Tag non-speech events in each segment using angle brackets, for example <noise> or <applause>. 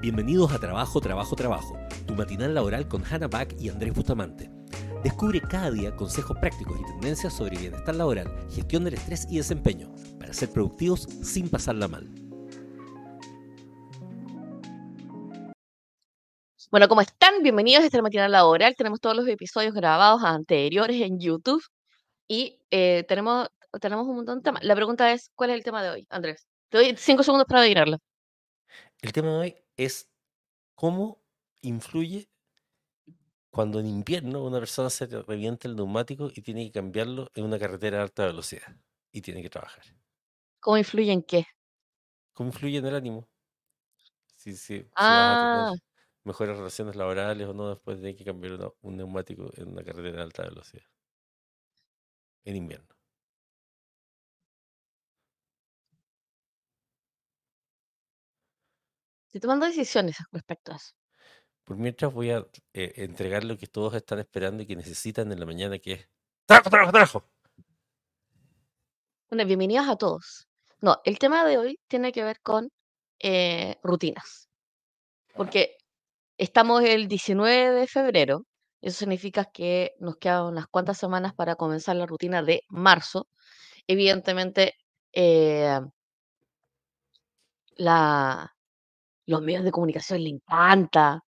Bienvenidos a Trabajo, Trabajo, Trabajo, tu matinal laboral con Hannah Back y Andrés Bustamante. Descubre cada día consejos prácticos y tendencias sobre bienestar laboral, gestión del estrés y desempeño, para ser productivos sin pasarla mal. Bueno, ¿cómo están? Bienvenidos a este matinal laboral. Tenemos todos los episodios grabados anteriores en YouTube y eh, tenemos, tenemos un montón de temas. La pregunta es, ¿cuál es el tema de hoy, Andrés? Te doy cinco segundos para adivinarlo. El tema de hoy es cómo influye cuando en invierno una persona se revienta el neumático y tiene que cambiarlo en una carretera de alta velocidad y tiene que trabajar. ¿Cómo influye en qué? ¿Cómo influye en el ánimo? Si, si, si vas a Ah, tener mejores relaciones laborales o no después de que cambiar una- un neumático en una carretera de alta velocidad en invierno. Estoy tomando decisiones respecto a eso. Por mientras voy a eh, entregar lo que todos están esperando y que necesitan en la mañana, que es trabajo, trabajo, trabajo. Bueno, bienvenidos a todos. No, el tema de hoy tiene que ver con eh, rutinas, porque estamos el 19 de febrero, eso significa que nos quedan unas cuantas semanas para comenzar la rutina de marzo. Evidentemente, eh, la, los medios de comunicación le encanta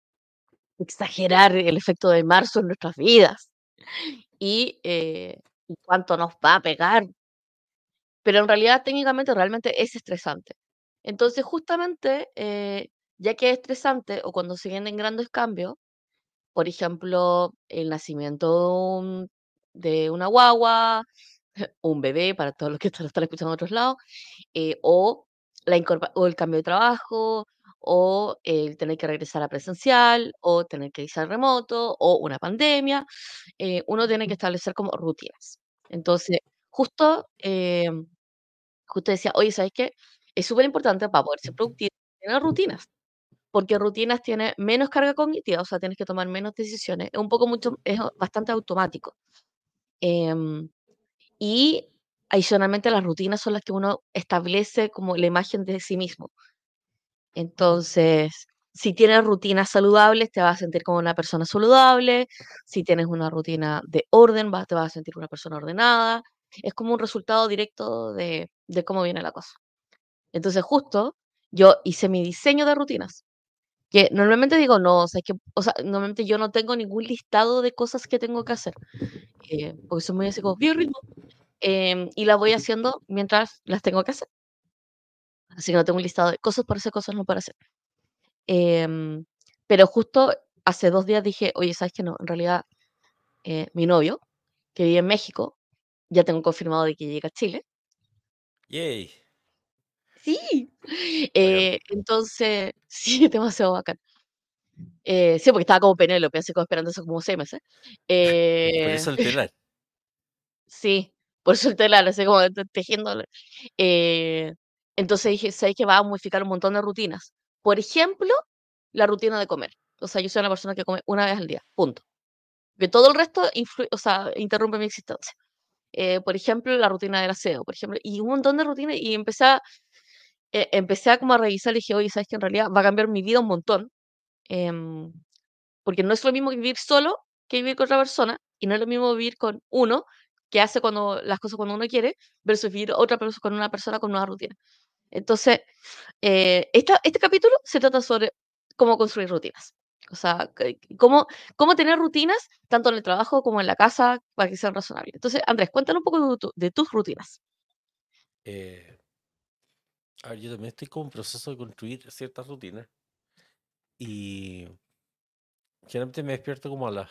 exagerar el efecto de marzo en nuestras vidas y, eh, cuánto nos va a pegar, pero en realidad técnicamente realmente es estresante. Entonces, justamente, eh, ya que es estresante o cuando se vienen grandes cambios, por ejemplo, el nacimiento de, un- de una guagua, <laughs> un bebé, para todos los que <laughs> están, escuchando en otros lados, eh, o, la o el cambio de trabajo, o el tener que regresar a presencial, o tener que irse al remoto, o una pandemia, eh, uno tiene que establecer como rutinas. Entonces, justo, eh, justo decía, oye, ¿sabes qué? Es súper importante para poder ser productivo tener rutinas, porque rutinas tiene menos carga cognitiva, o sea, tienes que tomar menos decisiones, es un poco mucho, es bastante automático. Em, y adicionalmente las rutinas son las que uno establece como la imagen de sí mismo. Entonces, si tienes rutinas saludables, te vas a sentir como una persona saludable. Si tienes una rutina de orden, vas, te vas a sentir una persona ordenada. Es como un resultado directo de, cómo viene la cosa. Entonces, justo yo hice mi diseño de rutinas, que normalmente digo, no, o sea, que, o sea, normalmente yo no tengo ningún listado de cosas que tengo que hacer, eh, porque soy muy así como, em, y las voy haciendo mientras las tengo que hacer. Así que no tengo un listado de cosas para hacer, cosas no para hacer. Em, pero justo hace dos días dije, oye, ¿sabes qué? No, en realidad eh, mi novio, que vive en México, ya tengo confirmado de que llega a Chile. Yay. Sí. Eh, entonces, <laughs> sí, es demasiado bacán. Eh, sí, porque estaba como Penélope, así como esperando eso como seis meses. <laughs> Por Eh, eso el telar. <laughs> sí, por eso el telar, así como te- tejiendo. Eh, entonces dije, ¿sabes que Va a modificar un montón de rutinas. Por ejemplo, la rutina de comer. O sea, yo soy una persona que come una vez al día, punto. Que todo el resto o sea, interrumpe mi existencia. Eh, por ejemplo, la rutina del aseo, por ejemplo, y un montón de rutinas, y empecé a, eh, empecé a como a revisar y dije, oye, ¿sabes que En realidad va a cambiar mi vida un montón, em, porque no es lo mismo vivir solo que vivir con otra persona, y no es lo mismo vivir con uno, que hace cuando, las cosas cuando uno quiere, versus vivir otra persona con una persona con nueva rutina. Entonces, eh, esta, este capítulo se trata sobre cómo construir rutinas. O sea, cómo, cómo tener rutinas tanto en el trabajo como en la casa para que sean razonables. Entonces, Andrés, cuéntanos un poco de, tu- de tus rutinas. Eh, a ver, yo también estoy como en proceso de construir ciertas rutinas y generalmente me despierto como a las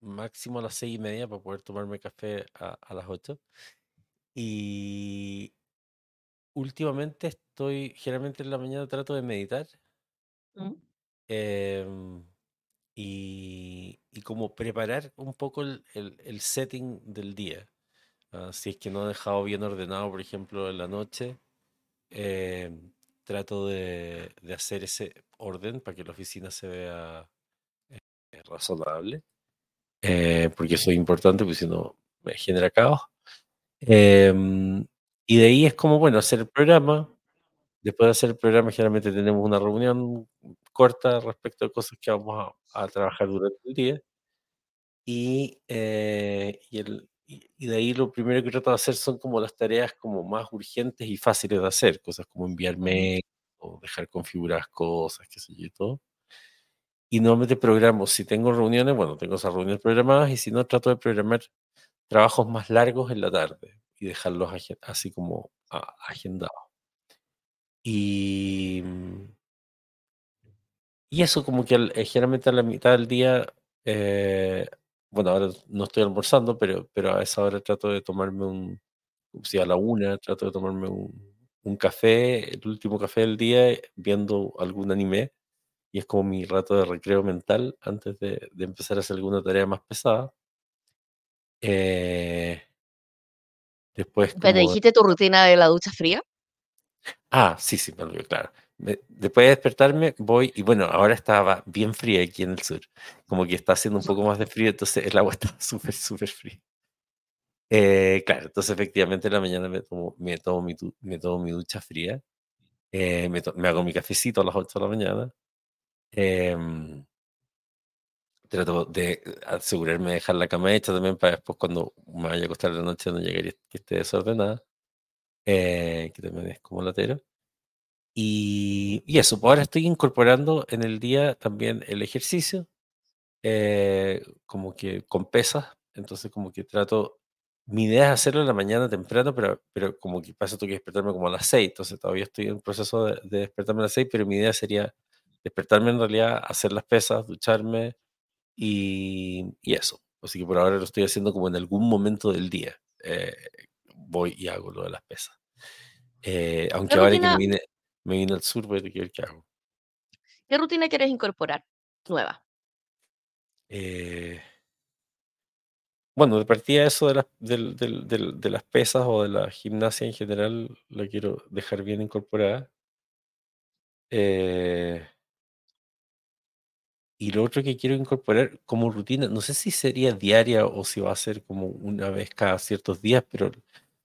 máximo a las seis y media para poder tomarme café a, a las ocho. Y últimamente estoy, generalmente en la mañana trato de meditar ¿Mm? em, y, y como preparar un poco el, el- el setting del día. Ah, si es que no he dejado bien ordenado, por ejemplo, en la noche, em, trato de, de hacer ese orden para que la oficina se vea eh, razonable, eh, porque eso es importante, porque si no me genera caos. Em, y de ahí es como, bueno, hacer el programa, después de hacer el programa, generalmente tenemos una reunión corta respecto a cosas que vamos a, a trabajar durante el día. Y, eh, y, el, y, de ahí lo primero que trato de hacer son como las tareas como más urgentes y fáciles de hacer, cosas como enviar Ujú. mail o dejar configuradas cosas, qué sé yo y todo. Y normalmente programo, si tengo reuniones, bueno, tengo esas reuniones programadas y si no, trato de programar trabajos más largos en la tarde y dejarlos así como agendados. Y, mm, y eso como que eh, generalmente a la mitad del día, eh, bueno, ahora no estoy almorzando, pero, pero a esa hora trato de tomarme un, si a la una, trato de tomarme un, un café, el último café del día, viendo algún anime. Y es como mi rato de recreo mental antes de, de empezar a hacer alguna tarea más pesada. Eh, después como... ¿dijiste tu rutina de la ducha fría? Ah, sí, sí, me olvidé, claro. Me- después de despertarme, voy y bueno, ahora estaba bien fría aquí en el sur. Como que está haciendo un poco más de frío, entonces el agua <laughs> está súper, súper fría. Eh, claro, entonces efectivamente en la mañana me tomo, me tomo, mi, me tomo mi ducha fría. eh, me, me hago mi cafecito a las 8 de la mañana. em, trato de asegurarme de dejar la cama hecha también para después cuando me vaya a acostar la noche no llegue y que esté desordenada, eh, que también es como latero. Y, y eso, pues ahora estoy incorporando en el día también el ejercicio, eh, como que con pesas, entonces como que trato, mi idea es hacerlo en la mañana temprano, pero, pero como que pasa tengo que despertarme como a las 6, entonces todavía estoy en proceso de, de despertarme a las 6, pero mi idea sería despertarme en realidad, hacer las pesas, ducharme, y, y eso. Así que por ahora lo estoy haciendo como en algún momento del día. eh, voy y hago lo de las pesas. Eh, ¿Qué aunque ahora que me rutina, vine, me vine al sur, voy a ver qué hago. qué rutina quieres incorporar? Nueva. Eh, bueno, de partida eso de las, del- del- del- de las pesas o de la gimnasia en general, lo quiero dejar bien incorporada. Eh, y lo otro que quiero incorporar como rutina, no sé si sería diaria o si va a ser como una vez cada ciertos días, pero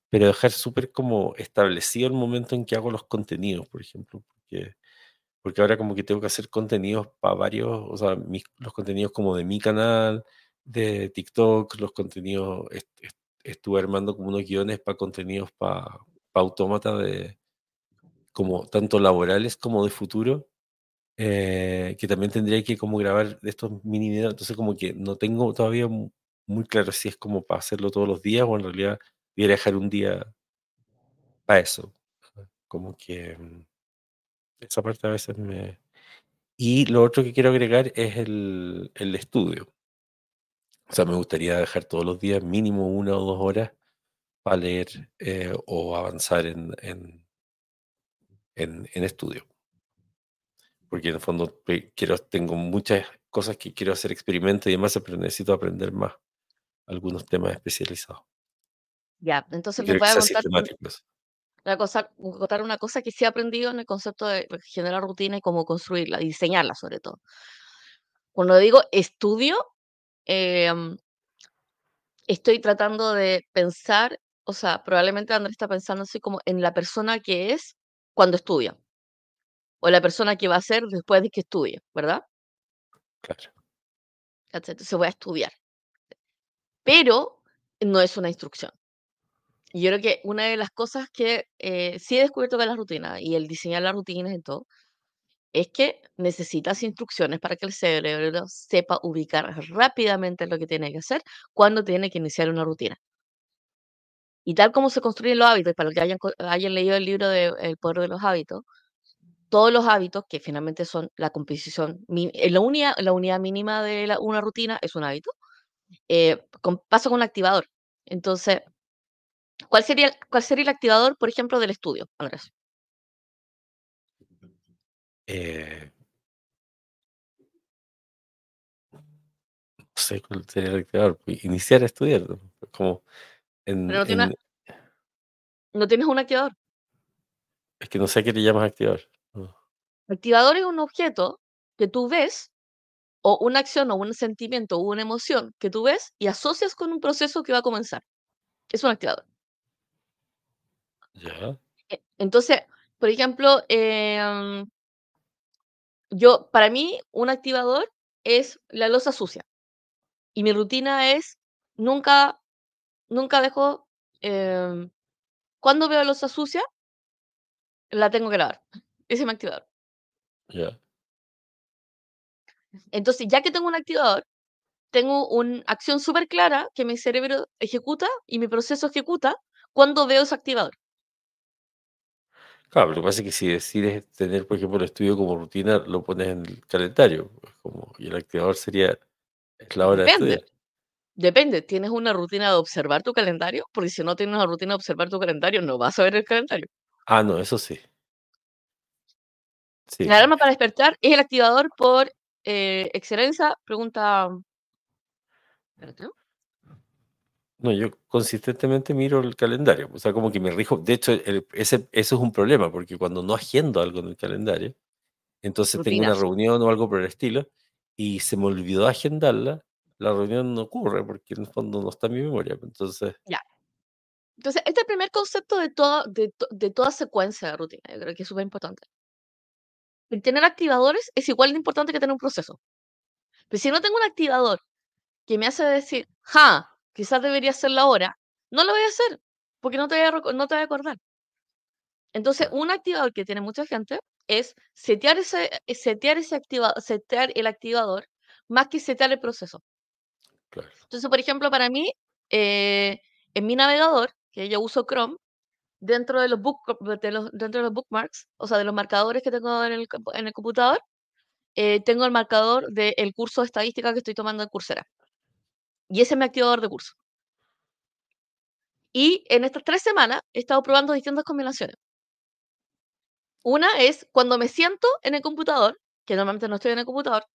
pero dejar súper como establecido el momento en que hago los contenidos, por ejemplo, porque, porque ahora como que tengo que hacer contenidos para varios, o sea, mis- los contenidos como de mi canal, de TikTok, los contenidos, est- est- estuve armando como unos guiones para contenidos para autómata de como tanto laborales como de futuro, eh, que también tendría que como grabar estos mini videos, entonces como que no tengo todavía mu- muy claro si es como para hacerlo todos los días o en realidad voy a dejar un día para eso. Como que mm, esa parte a veces me... Y lo otro que quiero agregar es el, el estudio. O sea, me gustaría dejar todos los días mínimo una o dos horas para leer eh, o avanzar en, en, en, en estudio. Porque en el fondo pe- quiero, tengo muchas cosas que quiero hacer experimentos y demás, pero necesito aprender más algunos temas especializados. Ya, entonces les voy a contar, un- sistemático eso. voy a cosa- contar una cosa que sí he aprendido en el concepto de generar rutina y cómo construirla, diseñarla sobre todo. Cuando digo estudio, em, estoy tratando de pensar, o sea, probablemente Andrés está pensando así como en la persona que es cuando estudia, o la persona que va a ser después de que estudie, ¿verdad? Claro. Entonces voy a estudiar, pero no es una instrucción. Y yo creo que una de las cosas que eh, sí he descubierto con las rutinas y el diseñar las rutinas y todo, es que necesitas instrucciones para que el cerebro sepa ubicar rápidamente lo que tiene que hacer cuando tiene que iniciar una rutina. Y tal como se construyen los hábitos, para los que hayan, hayan leído el libro de El poder de los hábitos, todos los hábitos, que finalmente son la composición, eh, la unidad, la unidad mínima de la- una rutina es un hábito, eh, con- pasa con un activador. Entonces, ¿cuál sería, el- cuál sería el activador, por ejemplo, del estudio, Andrés? Eh, no sé cuál sería el activador, pues, Iniciar a estudiar, como Pero no, tiene, en, no tienes un activador. Es que no sé a qué le llamas activador. Activador es un objeto que tú ves, o una acción, o un sentimiento, o una emoción que tú ves y asocias con un proceso que va a comenzar. Es un activador. E- Entonces, Por ejemplo, em yo para mí, un activador es la loza sucia. Y mi rutina es nunca nunca dejo, em, cuando veo loza sucia la tengo que lavar. Ese es mi activador. Entonces, ya que tengo un activador, tengo un acción superclara que mi cerebro ejecuta y mi proceso ejecuta cuando veo ese activador. Claro, lo que pasa es que si decides tener, por ejemplo, el estudio como rutina, lo pones en el calendario, como y el activador sería es la hora de Depende. estudiar. Depende, ¿tienes una rutina de observar tu calendario? Porque si no tienes una rutina de observar tu calendario, no vas a ver el calendario. Ah, no, eso sí. Sí, La alarma para despertar es el activador por, eh, excelencia, pregunta. No, yo consistentemente miro el calendario, o sea, como que me rijo. De hecho, el ese eso es un problema, porque cuando no agendo algo en el calendario, entonces tengo una reunión o algo por el estilo, y se me olvidó agendarla, la reunión no ocurre, porque en el fondo no está en mi memoria, pues, entonces Ya. Entonces, este es el primer concepto de toda de de toda secuencia de rutina, yo creo que es superimportante. El tener activadores es igual de importante que tener un proceso. Pero si no tengo un activador que me hace decir: "Ja, quizás debería hacerlo ahora", no lo voy a hacer, porque no te voy a no te voy a acordar. Entonces, un activador que tiene mucha gente es setear ese eh, setear ese activa setear el activador más que setear el proceso. Claro. Entonces, por ejemplo, para mí, eh, en mi navegador, que yo uso Chrome, dentro de los book de los dentro de los bookmarks, o sea, de los marcadores que tengo en el en el computador, eh, tengo el marcador del curso de estadística que estoy tomando en Coursera. Y ese es mi activador de curso. Y en estas 3 semanas he estado probando distintas combinaciones. Una es cuando me siento en el computador, que normalmente no estoy en el computador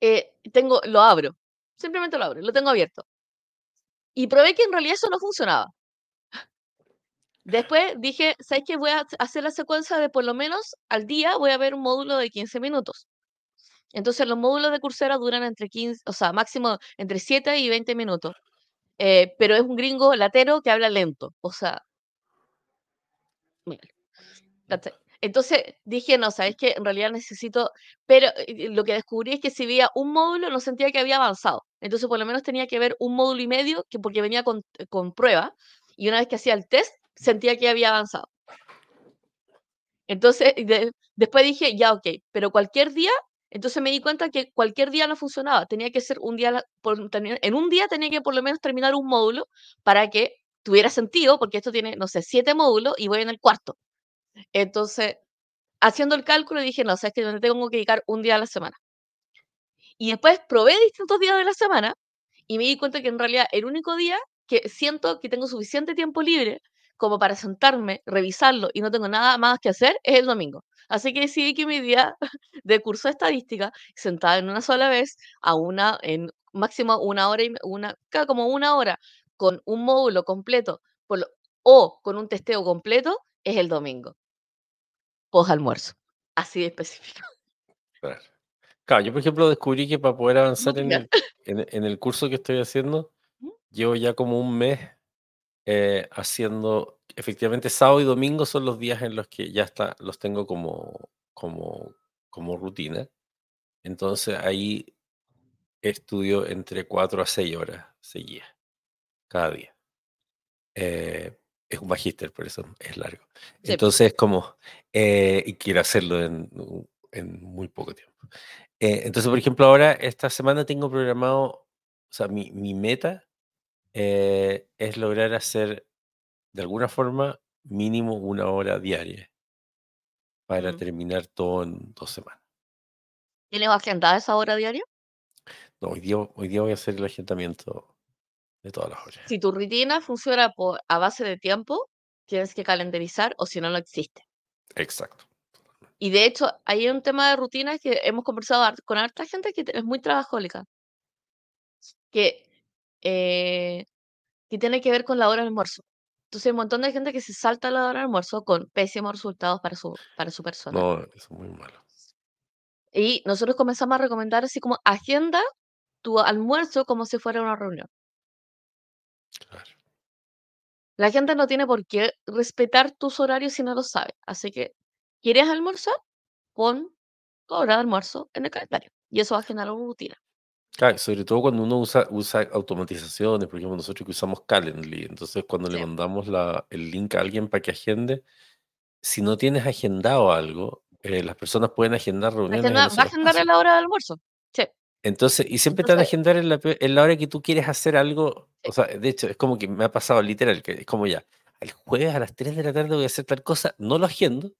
eh, tengo lo abro, simplemente lo abro, lo tengo abierto. Y probé que en realidad eso no funcionaba. Después dije: "¿Sabes qué? Voy a ha hacer la secuencia de por lo menos al día voy a ver un módulo de 15 minutos". Entonces, los módulos de Coursera duran entre 15 o sea, máximo entre 7 y 20 minutos, eh, pero es un gringo latero que habla lento, o sea. Entonces dije: "No, ¿sabes qué? En realidad necesito", pero, eh, lo que descubrí es que si veía un módulo no sentía que había avanzado. Entonces, por lo menos tenía que ver un módulo y medio, que porque venía con con prueba, y una vez que hacía el test, sentía que había avanzado. Entonces, de después dije: "Ya, okey", pero cualquier día, entonces me di cuenta que cualquier día no funcionaba, tenía que ser un día por en un día tenía que por lo menos terminar un módulo para que tuviera sentido, porque esto tiene, no sé, 7 módulos y voy en el cuarto. Entonces, haciendo el cálculo dije: "No, ¿sabes qué? Le tengo que dedicar un día a la semana". Y después probé distintos días de la semana y me di cuenta que en realidad el único día que siento que tengo suficiente tiempo libre como para sentarme, revisarlo y no tengo nada más que hacer es el domingo. Así que decidí que mi día <laughs> de curso de estadística, sentada en una sola vez, a una en máximo 1 hora y una como 1 hora con un módulo completo, por lo o con un testeo completo, es el domingo. Posalmuerzo, así de específico. <laughs> Claro. Claro, yo, por ejemplo, descubrí que para poder ¿Cómo avanzar en el en en el curso que estoy haciendo, llevo ya como un mes, eh, haciendo efectivamente, sábado y domingo son los días en los que ya está los tengo como como como rutina. Entonces, ahí estudio entre 4 a 6 horas seguidas, cada día. Eh, es un magíster, por eso es largo. Sí. Entonces, como, eh, y quiero hacerlo en en muy poco tiempo. Eh, entonces, por ejemplo, ahora esta semana tengo programado, o sea, mi mi meta, eh, es lograr hacer, de alguna forma, mínimo 1 hora diaria para terminar todo en 2 semanas. ¿Tienes agendada esa hora diaria? No, hoy día hoy día voy a hacer el agendamiento de todas las horas. Si tu rutina funciona por a base de tiempo, tienes que calendarizar, o si no, no existe. Exacto. Y de hecho, hay un tema de rutinas que hemos conversado con harta gente que es muy trabajólica. Que, eh, que tiene que ver con la hora de almuerzo. Entonces, hay un montón de gente que se salta la hora de almuerzo con pésimos resultados para su para su persona. No, es muy malo. Y nosotros comenzamos a recomendar así como agenda tu almuerzo como si fuera una reunión. Claro. La gente no tiene por qué respetar tus horarios si no lo sabe. Así que, ¿quieres almorzar? Pon tu hora de almuerzo en el calendario. Y eso va a generar una rutina. Claro, sobre todo cuando uno usa, usa automatizaciones, por ejemplo, nosotros que usamos Calendly, entonces cuando le Sí. mandamos la, el link a alguien para que agende, si no tienes agendado algo, eh, las personas pueden agendar a reuniones en va a agendar espacios. la hora de almuerzo. Sí. Entonces, y siempre te van a Entonces, agendar en la, pe- en la hora que tú quieres hacer algo. sí. O sea, de hecho, es como que me ha pasado literal, que es como ya, el jueves a las 3 de la tarde voy a hacer tal cosa, no lo agendo,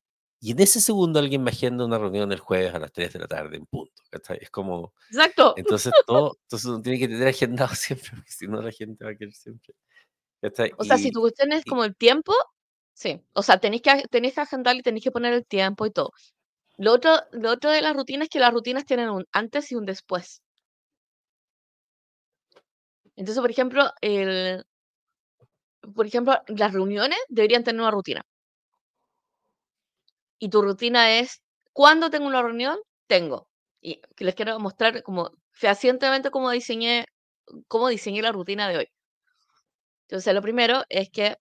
y en ese segundo alguien me agenda una reunión el jueves a las 3 de la tarde, en punto. ¿cachai? Es como, Exacto. entonces todo, entonces uno tiene que tener agendado <laughs> siempre, porque si no la gente va a querer siempre. ¿cachai? O sea, si tu cuestión es y- como el tiempo, sí. O sea, tenéis que, tenéis que agendar y tenéis que poner el tiempo y todo. Lo otro, lo otro de las rutinas es que las rutinas tienen un antes y un después. Entonces, por ejemplo, el, por ejemplo, las reuniones deberían tener una rutina. Y tu rutina es, ¿cuándo tengo una reunión? Tengo. Y les quiero mostrar como fehacientemente cómo diseñé, cómo diseñé la rutina de hoy. Entonces, lo primero es que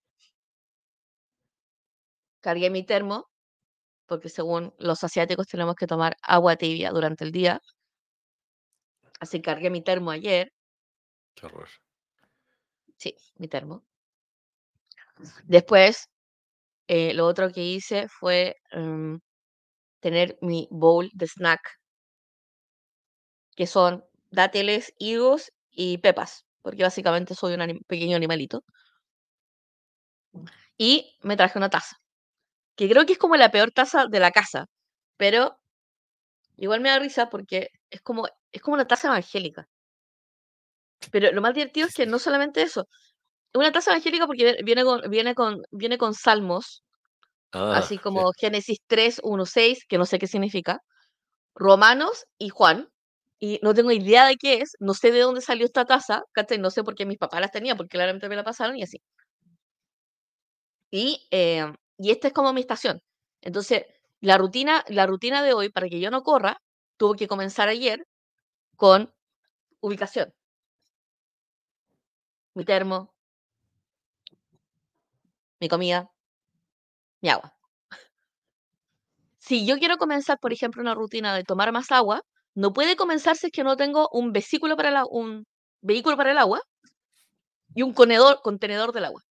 cargué mi termo, porque según los asiáticos tenemos que tomar agua tibia durante el día. Así cargué mi termo ayer. qué horror. Sí, mi termo. Después, eh, lo otro que hice fue em, tener mi bowl de snack, que son dátiles, higos y pepas, porque básicamente soy un pequeño animalito. Y me traje una taza, que creo que es como la peor taza de la casa, pero igual me da risa porque es como, es como una taza evangélica. Pero lo más divertido es que no solamente eso, es una taza evangélica porque vie- viene con, viene con, viene con salmos, Ah, así como Génesis 3, 1, 6, que no sé qué significa, Romanos y Juan, y no tengo idea de qué es, no sé de dónde salió esta taza, ¿cachai? No sé por qué mis papás las tenían, porque claramente me la pasaron y así. Y, eh, y esta es como mi estación. Entonces, la rutina, la rutina de hoy, para que yo no corra, tuvo que comenzar ayer con ubicación. Mi termo, mi comida, mi agua. Si yo quiero comenzar, por ejemplo, una rutina de tomar más agua, no puede comenzar si es que no tengo un vesículo para el, a- un vehículo para el agua y un conedor, contenedor del agua.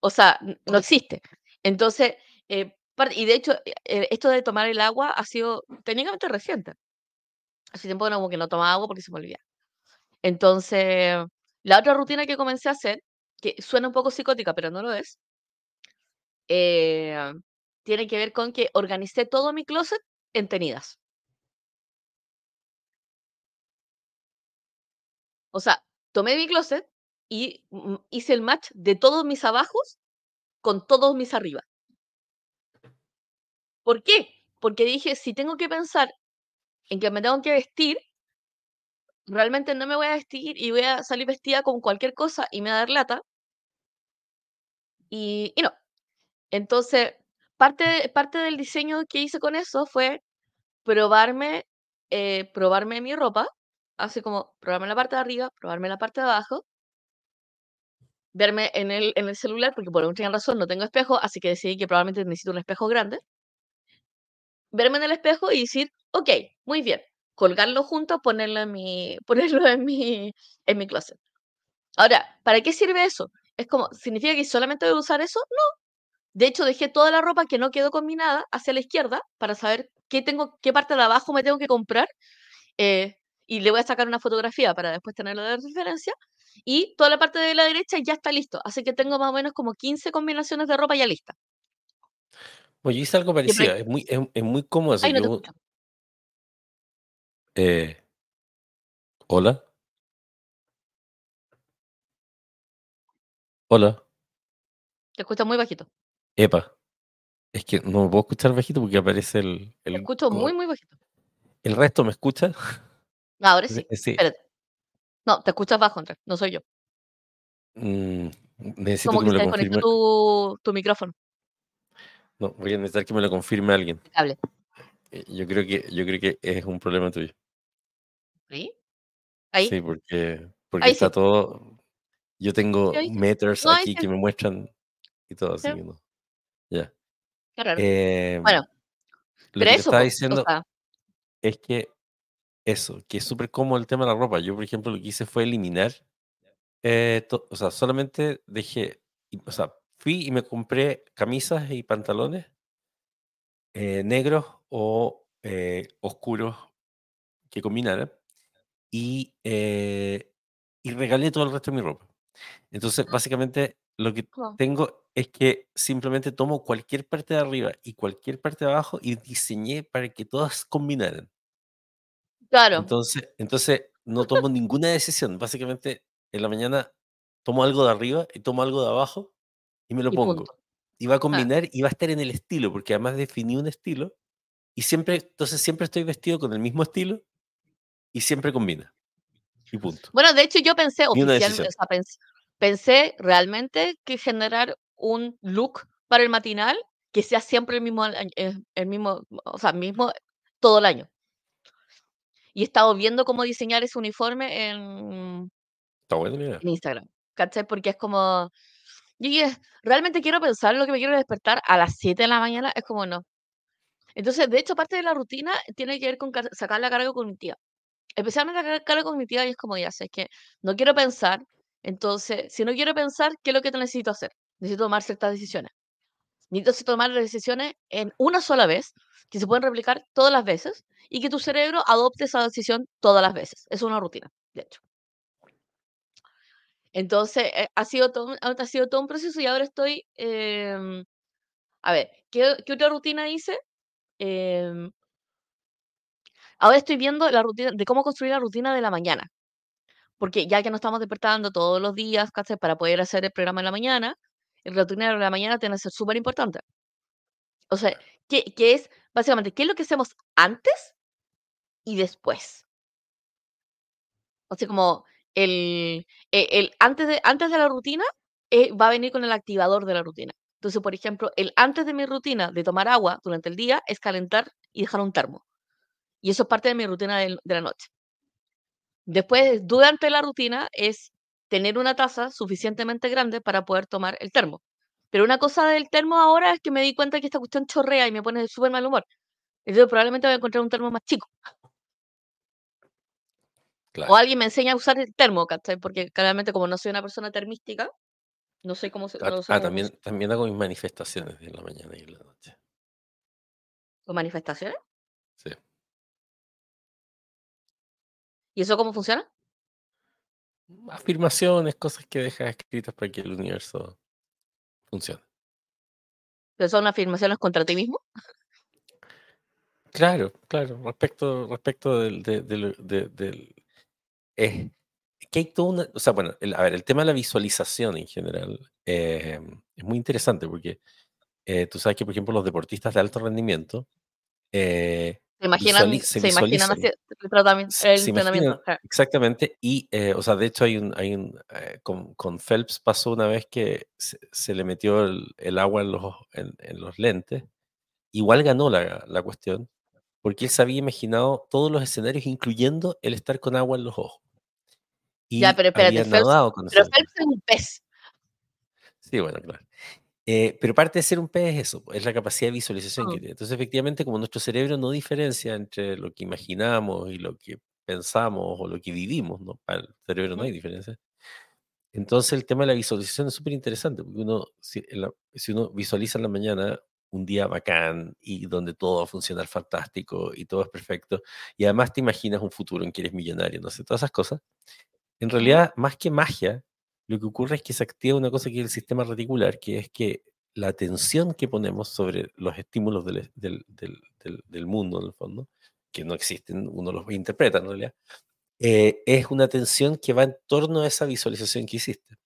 O sea, no existe. Entonces, eh, y de hecho, eh, eh, esto de tomar el agua ha sido técnicamente reciente. Hace tiempo que no, como que no tomaba agua porque se me olvida. Entonces, la otra rutina que comencé a hacer, que suena un poco psicótica, pero no lo es, eh, tiene que ver con que organicé todo mi closet en tenidas. O sea, tomé mi closet y mm, hice el match de todos mis abajos con todos mis arriba. ¿Por qué? Porque dije, si tengo que pensar en que me tengo que vestir, realmente no me voy a vestir y voy a salir vestida con cualquier cosa y me va a dar lata. Y, no. Entonces, parte, parte del diseño que hice con eso fue probarme, eh, probarme mi ropa, así como probarme la parte de arriba, probarme la parte de abajo, verme en el, en el celular, porque por alguna razón no tengo espejo, así que decidí que probablemente necesito un espejo grande, verme en el espejo y decir, ok, muy bien, colgarlo junto, ponerlo en mi, <laughs> ponerlo en mi, en mi closet. Ahora, ¿para qué sirve eso? Es como, ¿significa que solamente voy a usar eso? No. De hecho, dejé toda la ropa que no quedó combinada hacia la izquierda para saber qué tengo, qué parte de abajo me tengo que comprar. eh, y le voy a sacar una fotografía para después tenerlo de referencia. Y toda la parte de la derecha ya está listo. Así que tengo más o menos como 15 combinaciones de ropa ya lista. Oye, hice algo parecido, es muy, es, es muy cómodo. Ay, no Yo, eh, hola, hola, Te escucho muy bajito. epa. Es que no me puedo escuchar bajito porque aparece el, Te el, escucho muy, muy bajito. el resto me escucha. Ahora Eh, sí. Sí, Espérate. No, te escuchas bajo, Andrés. No soy yo. mm, necesito Como que que me se lo desconectó confirme. tu, tu micrófono. No, voy a necesitar que me lo confirme alguien. el cable. Eh, Yo creo que, yo creo que es un problema tuyo. ¿Sí? Ahí. Sí, porque, porque Ahí está sí. todo. Yo tengo meters No, aquí que me muestran y todo, así Sí. que no. Ya. Qué raro. Em, Bueno, lo pero que eso, estaba o diciendo sea, es que eso, que es súper cómodo el tema de la ropa. Yo, por ejemplo, lo que hice fue eliminar, eh, o sea, solamente dejé, o sea, fui y me compré camisas y pantalones eh, negros o eh, oscuros que combinaran y, eh, y regalé todo el resto de mi ropa. Entonces, básicamente, lo que tengo es que simplemente tomo cualquier parte de arriba y cualquier parte de abajo y diseñé para que todas combinaran. Claro, Entonces, entonces no tomo <laughs> ninguna decisión. Básicamente, en la mañana tomo algo de arriba y tomo algo de abajo y me lo y pongo. punto. Y va a Ah, combinar y va a estar en el estilo, porque además definí un estilo y siempre, entonces siempre estoy vestido con el mismo estilo y siempre combina. Y punto. Bueno, de hecho, yo pensé oficialmente, o sea, pens- pensé realmente que generar un look para el matinal que sea siempre el mismo, eh, el mismo, o sea, mismo todo el año. Y he estado viendo cómo diseñar ese uniforme en, Está buena en Instagram, ¿cachai? Porque es como, yo dije, realmente quiero pensar lo que me quiero despertar a las 7 de la mañana, es como no. Entonces, de hecho, parte de la rutina tiene que ver con car- sacar la carga cognitiva. Especialmente la car- carga cognitiva y es como, ya sé, es que no quiero pensar, entonces, si no quiero pensar, ¿qué es lo que necesito hacer? Necesito tomar ciertas decisiones. Necesito tomar decisiones en una sola vez, que se pueden replicar todas las veces, y que tu cerebro adopte esa decisión todas las veces. Es una rutina, de hecho. Entonces, eh, ha sido todo, ha sido todo un proceso y ahora estoy, em, a ver, ¿qué, qué otra rutina hice? Em, ahora estoy viendo la rutina, de cómo construir la rutina de la mañana. Porque ya que nos estamos despertando todos los días, ¿cachai? Para poder hacer el programa en la mañana, el rutina de la mañana tiene que ser súper importante. O sea, ¿qué, qué es, básicamente, qué es lo que hacemos antes y después? O sea, como el, e- el, antes, de, antes de la rutina eh, va a venir con el activador de la rutina. Entonces, por ejemplo, el antes de mi rutina de tomar agua durante el día es calentar y dejar un termo. Y eso es parte de mi rutina de la noche. Después, durante la rutina, es tener una taza suficientemente grande para poder tomar el termo. Pero una cosa del termo ahora es que me di cuenta que esta cuestión chorrea y me pone de súper mal humor. Entonces probablemente voy a encontrar un termo más chico. O alguien me enseña a usar el termo, ¿cachai? Porque claramente como no soy una persona termística, no sé cómo se, Ah, no sé ah, cómo también, también hago mis manifestaciones en la mañana y en la noche. ¿Con manifestaciones? Sí. ¿Y eso cómo funciona? Afirmaciones, cosas que dejas escritas para que el universo funcione. ¿Pero son afirmaciones contra ti mismo? Claro, claro, respecto, respecto del, de- del- de- del- es que hay toda una, o sea, bueno, el- a ver, el tema de la visualización en general eh, es muy interesante porque eh, tú sabes que, por ejemplo, los deportistas de alto rendimiento eh, ¿Se imaginan, visuali- se se imaginan visualizan, así el tratamiento, se, el se imaginan entrenamiento? Ja. exactamente y, eh, o sea, de hecho hay un, hay un eh, con, con Phelps pasó una vez que se, se le metió el, el agua en los, en, en los lentes, igual ganó la, la cuestión porque él se había imaginado todos los escenarios, incluyendo el estar con agua en los ojos. Ya, Y pero espérate, había Phelps, con pero Phelps es un pez. Sí, bueno, claro. Eh, pero parte de ser un pez es eso, es la capacidad de visualización que Mm, tiene. Entonces, efectivamente, como nuestro cerebro no diferencia entre lo que imaginamos y lo que pensamos o lo que vivimos, ¿no? Para el cerebro no hay diferencia. Entonces, el tema de la visualización es súper interesante, porque uno, si, la- si uno visualiza en la mañana un día bacán y donde todo va a funcionar fantástico y todo es perfecto, y además te imaginas un futuro en que eres millonario, no sé, todas esas cosas, en realidad, más que magia, lo que ocurre es que se activa una cosa que es el sistema reticular, que es que la atención que ponemos sobre los estímulos del, del- del- del- mundo, en el fondo, que no existen, uno los interpreta en realidad, eh, es una atención que va en torno a esa visualización que hiciste.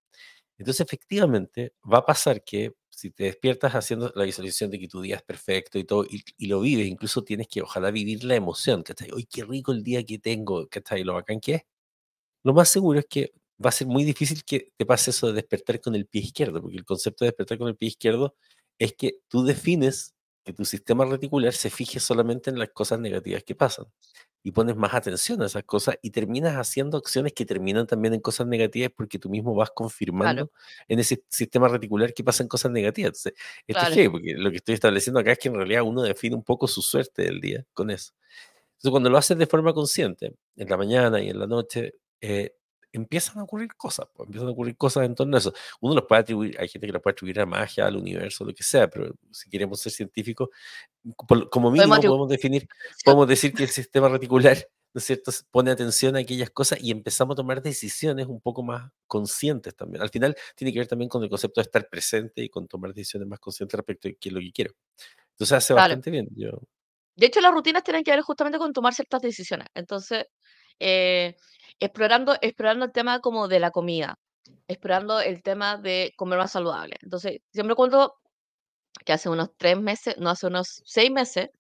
Entonces, efectivamente, va a pasar que si te despiertas haciendo la visualización de que tu día es perfecto y todo, y, y lo vives, incluso tienes que, ojalá, vivir la emoción, ¿cachai? ¡Ay, qué rico el día que tengo! ¿cachai? Lo bacán que es. Lo más seguro es que va a ser muy difícil que te pase eso de despertar con el pie izquierdo, porque el concepto de despertar con el pie izquierdo es que tú defines que tu sistema reticular se fije solamente en las cosas negativas que pasan y pones más atención a esas cosas y terminas haciendo acciones que terminan también en cosas negativas porque tú mismo vas confirmando en ese sistema reticular que pasan cosas negativas. Entonces, esto es porque lo que estoy estableciendo acá es que en realidad uno define un poco su suerte del día con eso. Entonces, cuando lo haces de forma consciente, en la mañana y en la noche, eh, empiezan a ocurrir cosas, pues, empiezan a ocurrir cosas en torno a eso. Uno los puede atribuir, hay gente que los puede atribuir a magia, al universo, lo que sea, pero si queremos ser científicos, como mínimo podemos definir, podemos decir que el sistema reticular, ¿no es cierto?, pone atención a aquellas cosas y empezamos a tomar decisiones un poco más conscientes también. Al final tiene que ver también con el concepto de estar presente y con tomar decisiones más conscientes respecto a qué es lo que quiero. Entonces hace bastante bien. Yo... De hecho, las rutinas tienen que ver justamente con tomar ciertas decisiones. Entonces, eh, explorando, explorando el tema como de la comida, explorando el tema de comer más saludable. Entonces, siempre cuento que hace unos tres meses, no, hace unos seis meses,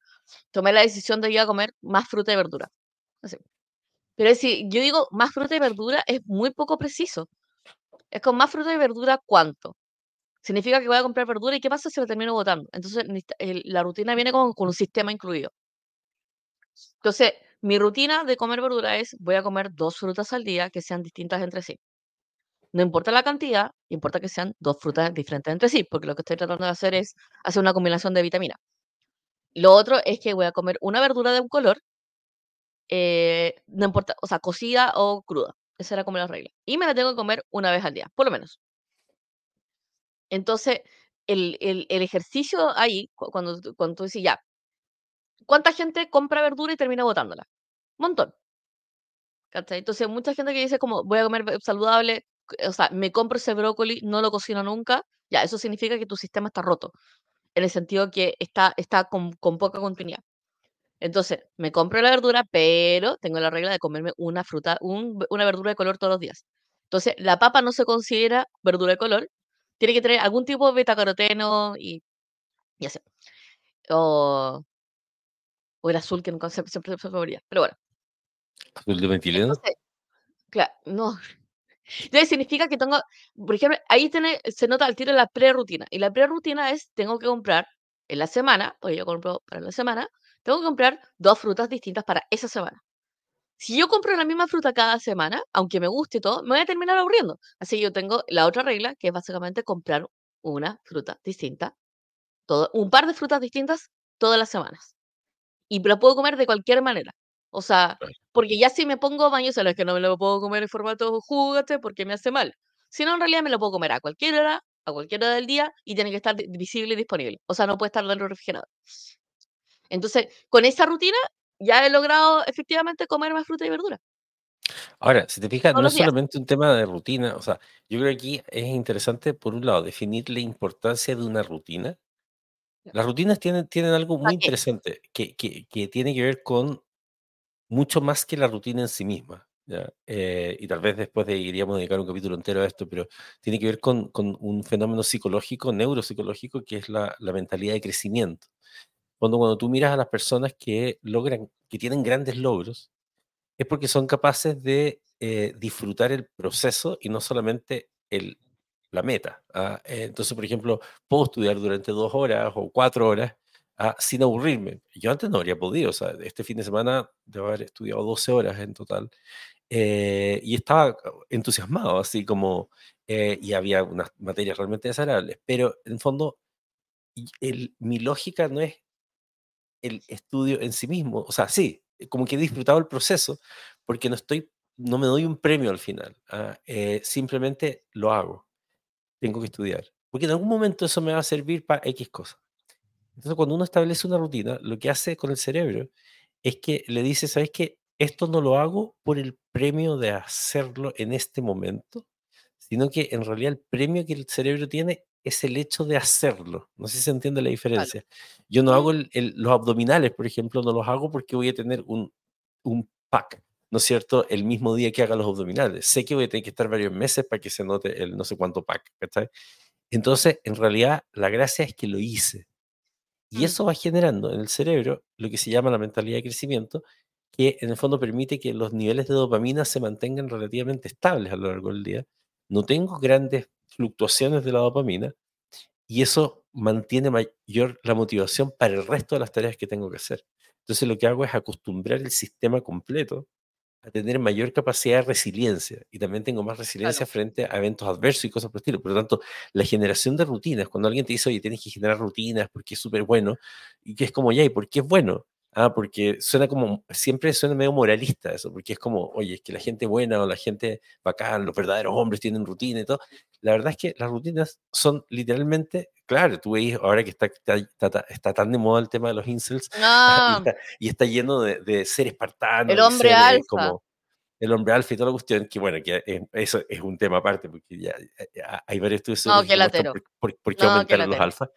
tomé la decisión de ir a comer más fruta y verdura. Así. Pero si yo digo más fruta y verdura, es muy poco preciso. Es con más fruta y verdura, ¿cuánto? Significa que voy a comprar verdura y ¿qué pasa si lo termino botando? Entonces, la rutina viene con, con un sistema incluido. Entonces, mi rutina de comer verdura es, voy a comer dos frutas al día que sean distintas entre sí. No importa la cantidad, importa que sean dos frutas diferentes entre sí, porque lo que estoy tratando de hacer es hacer una combinación de vitamina. Lo otro es que voy a comer una verdura de un color, eh, no importa, o sea, cocida o cruda. Esa era como la regla. Y me la tengo que comer una vez al día, por lo menos. Entonces, el, ejercicio ahí, cuando, cuando tú dices, ya, ¿cuánta gente compra verdura y termina botándola? montón. Entonces, mucha gente que dice como, voy a comer saludable, o sea, me compro ese brócoli, no lo cocino nunca, ya, eso significa que tu sistema está roto, en el sentido que está, está con, poca continuidad. Entonces, me compro la verdura, pero tengo la regla de comerme una fruta, una verdura de color todos los días. Entonces, la papa no se considera verdura de color, tiene que tener algún tipo de betacaroteno y, y así. O, o el azul, que nunca siempre se favoría. Pero bueno. ¿Azul de metileno? claro, no. Entonces significa que tengo, por ejemplo, ahí tiene, se nota al tiro la pre-rutina. Y la pre-rutina es, tengo que comprar en la semana, porque yo compro para la semana, tengo que comprar dos frutas distintas para esa semana. Si yo compro la misma fruta cada semana, aunque me guste todo, me voy a terminar aburriendo. Así que yo tengo la otra regla, que es básicamente comprar una fruta distinta, todo, un par de frutas distintas todas las semanas y la puedo comer de cualquier manera. O sea, porque ya si me pongo baño, sabes que no me lo puedo comer en formato jugo, porque me hace mal. Si no, en realidad me lo puedo comer a cualquier hora, a cualquier hora del día y tiene que estar visible y disponible. O sea, no puede estar dentro del refrigerador. Entonces, con esa rutina ya he logrado efectivamente comer más fruta y verdura. Ahora, si te fijas, no es solamente un tema de rutina, o sea, yo creo que aquí es interesante, por un lado, definir la importancia de una rutina las rutinas tienen, tienen algo muy interesante que, que, tiene que ver con mucho más que la rutina en sí misma. Eh, y tal vez después de, iríamos a dedicar un capítulo entero a esto, pero tiene que ver con, con un fenómeno psicológico, neuropsicológico, que es la, la, mentalidad de crecimiento. Cuando, cuando tú miras a las personas que logran, que tienen grandes logros, es porque son capaces de eh, disfrutar el proceso y no solamente el la meta. ¿ah? Eh, entonces, por ejemplo, puedo estudiar durante dos horas o cuatro horas ¿ah? sin aburrirme. Yo antes no habría podido, o sea, este fin de semana debo haber estudiado 12 horas en total eh, y estaba entusiasmado, así como, eh, y había unas materias realmente desagradables, pero en fondo, el, mi lógica no es el estudio en sí mismo, o sea, sí, como que he disfrutado el proceso porque no estoy, no me doy un premio al final, ¿ah? simplemente lo hago tengo que estudiar. Porque en algún momento eso me va a servir para X cosas. Entonces, cuando uno establece una rutina, lo que hace con el cerebro es que le dice, ¿sabes qué? Esto no lo hago por el premio de hacerlo en este momento, sino que en realidad el premio que el cerebro tiene es el hecho de hacerlo. No sé si se entiende la diferencia. Yo no hago los abdominales, por ejemplo, no los hago porque voy a tener un, un pack ¿no es cierto?, el mismo día que haga los abdominales. Sé que voy a tener que estar varios meses para que se note el no sé cuánto pack, Entonces, en realidad, la gracia es que lo hice. Y mm. eso va generando en el cerebro lo que se llama la mentalidad de crecimiento, que en el fondo permite que los niveles de dopamina se mantengan relativamente estables a lo largo del día. No tengo grandes fluctuaciones de la dopamina y eso mantiene mayor la motivación para el resto de las tareas que tengo que hacer. Entonces lo que hago es acostumbrar el sistema completo a tener mayor capacidad de resiliencia y también tengo más resiliencia frente a eventos adversos y cosas por el estilo. Por lo tanto, la generación de rutinas, cuando alguien te dice, oye, tienes que generar rutinas porque es súper bueno, y que es como, ya, ¿y por qué es bueno? Ah, porque suena como, siempre suena medio moralista eso, porque es como, oye, es que la gente buena o la gente bacán, los verdaderos hombres tienen rutina y todo. La verdad es que las rutinas son literalmente, claro, tú veis ahora que está, está, está, tan de moda el tema de los incels <laughs> y, está, lleno de, de seres espartanos. El hombre eh, alfa. Como, el hombre alfa y toda la cuestión, que bueno, que eso es un tema aparte, porque ya, hay varios estudios no, que por, por, qué aumentar los alfa.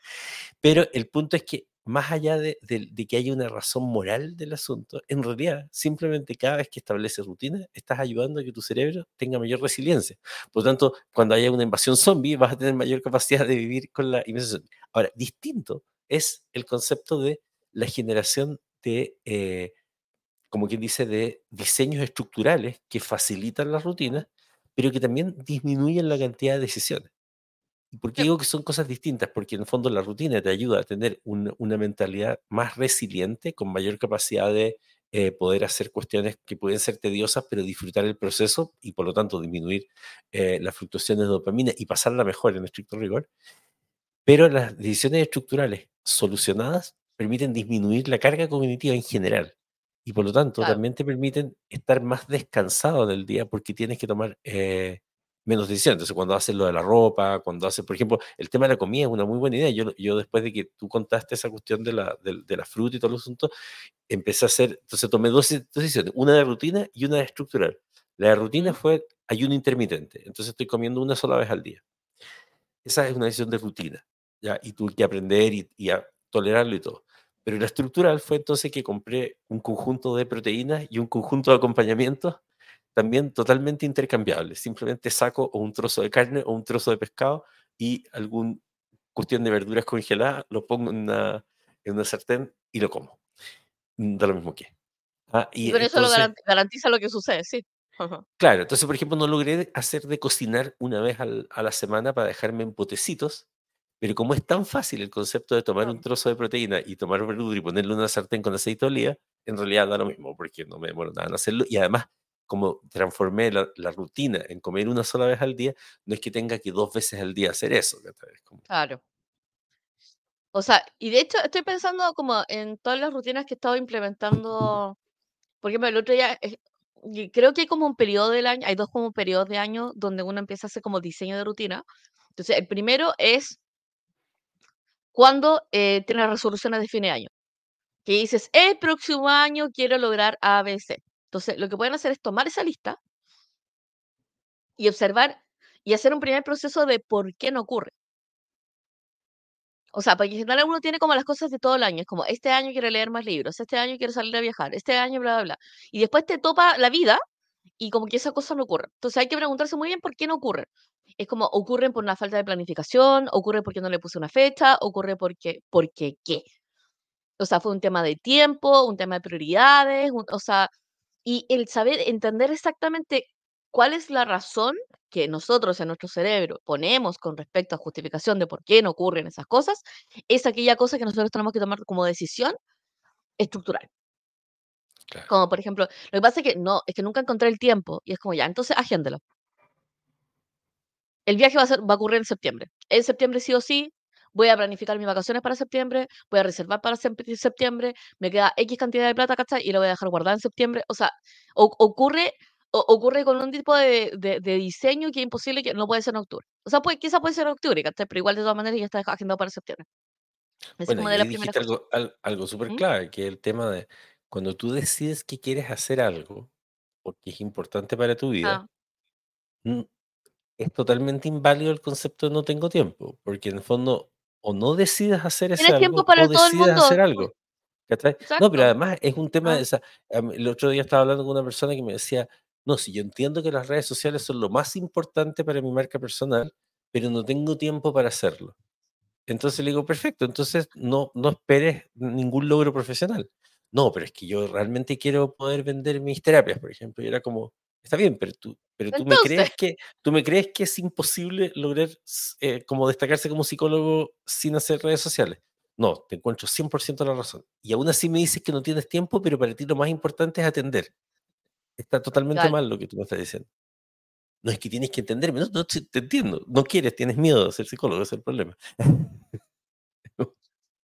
Pero el punto es que más allá de, que haya una razón moral del asunto, en realidad simplemente cada vez que estableces rutina, estás ayudando a que tu cerebro tenga mayor resiliencia. Por lo tanto, cuando haya una invasión zombie, vas a tener mayor capacidad de vivir con la invasión. Ahora, distinto es el concepto de la generación de, eh, como quien dice, de diseños estructurales que facilitan las rutinas, pero que también disminuyen la cantidad de decisiones. ¿Por qué digo que son cosas distintas? Porque en el fondo la rutina te ayuda a tener una mentalidad más resiliente, con mayor capacidad de eh, poder hacer cuestiones que pueden ser tediosas, pero disfrutar el proceso y por lo tanto disminuir eh, las fluctuaciones de dopamina y pasarla mejor en estricto rigor. Pero las decisiones estructurales solucionadas permiten disminuir la carga cognitiva en general y por lo tanto también te permiten estar más descansado en el día porque tienes que tomar eh, menos decisiones. Entonces, cuando haces lo de la ropa, cuando haces, por ejemplo, el tema de la comida es una muy buena idea. Yo, yo después de que tú contaste esa cuestión de la, de, la fruta y todo el asunto, empecé a hacer, entonces tomé dos decisiones, una de rutina y una de estructural. La de rutina fue ayuno intermitente, entonces estoy comiendo una sola vez al día. Esa es una decisión de rutina, ¿ya? Y tuve que aprender y, y a tolerarlo y todo. Pero la estructural fue entonces que compré un conjunto de proteínas y un conjunto de acompañamientos también totalmente intercambiable. Simplemente saco un trozo de carne o un trozo de pescado y algún cuestión de verduras congeladas, lo pongo en una, en una sartén y lo como. Mm, da lo mismo que. Ah, y, pero eso lo garantiza lo que sucede, sí. Claro, entonces, por ejemplo, no logré hacer de cocinar una vez a la semana para dejarme en potecitos, pero como es tan fácil el concepto de tomar un trozo de proteína y tomar verdura y ponerle una sartén con aceite de oliva, en realidad da lo mismo, porque no me demoro nada en hacerlo. Y además, como transformé la, rutina en comer una sola vez al día, no es que tenga que dos veces al día hacer eso. Claro. O sea, y de hecho estoy pensando como en todas las rutinas que he estado implementando. Por ejemplo, el otro día, eh, creo que hay como un periodo del año, hay dos como periodos de año donde uno empieza a hacer como diseño de rutina. Entonces, el primero es cuando eh, tienes resoluciones de fin de año. Que dices, el próximo año quiero lograr ABC. Entonces, lo que pueden hacer es tomar esa lista y observar y hacer un primer proceso de por qué no ocurre. O sea, porque en general uno tiene como las cosas de todo el año. Es como, este año quiero leer más libros, este año quiero salir a viajar, este año bla, bla, bla. Y después te topa la vida y como que esa cosa no ocurre. Entonces hay que preguntarse muy bien por qué no ocurre. Es como, ocurren por una falta de planificación, ocurre porque no le puse una fecha, ocurre porque, porque qué. O sea, fue un tema de tiempo, un tema de prioridades, o sea, y el saber, entender exactamente cuál es la razón que nosotros en nuestro cerebro ponemos con respecto a justificación de por qué no ocurren esas cosas, es aquella cosa que nosotros tenemos que tomar como decisión estructural. Como por ejemplo, lo que pasa es que no, es que nunca encontré el tiempo y es como ya, entonces agéndelo. El viaje va a, ser, va a ocurrir en septiembre. En septiembre sí o sí, voy a planificar mis vacaciones para septiembre, voy a reservar para septiembre, me queda X cantidad de plata, ¿cachai? Y lo voy a dejar guardada en septiembre. O sea, ocurre, ocurre con un tipo de, diseño que es imposible que no puede ser en octubre. O sea, puede, quizá puede ser en octubre, ¿cachai? Pero igual de todas maneras ya está agendado para septiembre. bueno, como de dijiste algo, algo súper ¿Mm? clave, que es el tema de cuando tú decides que quieres hacer algo, porque es importante para tu vida, ah. es totalmente inválido el concepto de no tengo tiempo, porque en el fondo o no decides hacer ese algo tiempo para o todo decides hacer algo. No, pero además es un tema de esa. El otro día estaba hablando con una persona que me decía, no, si yo entiendo que las redes sociales son lo más importante para mi marca personal, pero no tengo tiempo para hacerlo. Entonces le digo, perfecto, entonces no, no esperes ningún logro profesional. No, pero es que yo realmente quiero poder vender mis terapias, por ejemplo. Y era como, Está bien, pero tú, pero tú me crees que tú me crees que es imposible lograr eh, como destacarse como psicólogo sin hacer redes sociales. No, te encuentro 100% la razón. Y aún así me dices que no tienes tiempo, pero para ti lo más importante es atender. Está totalmente claro, mal lo que tú me estás diciendo. No es que tienes que entenderme, no, te entiendo. No quieres, tienes miedo de ser psicólogo, ese es el problema.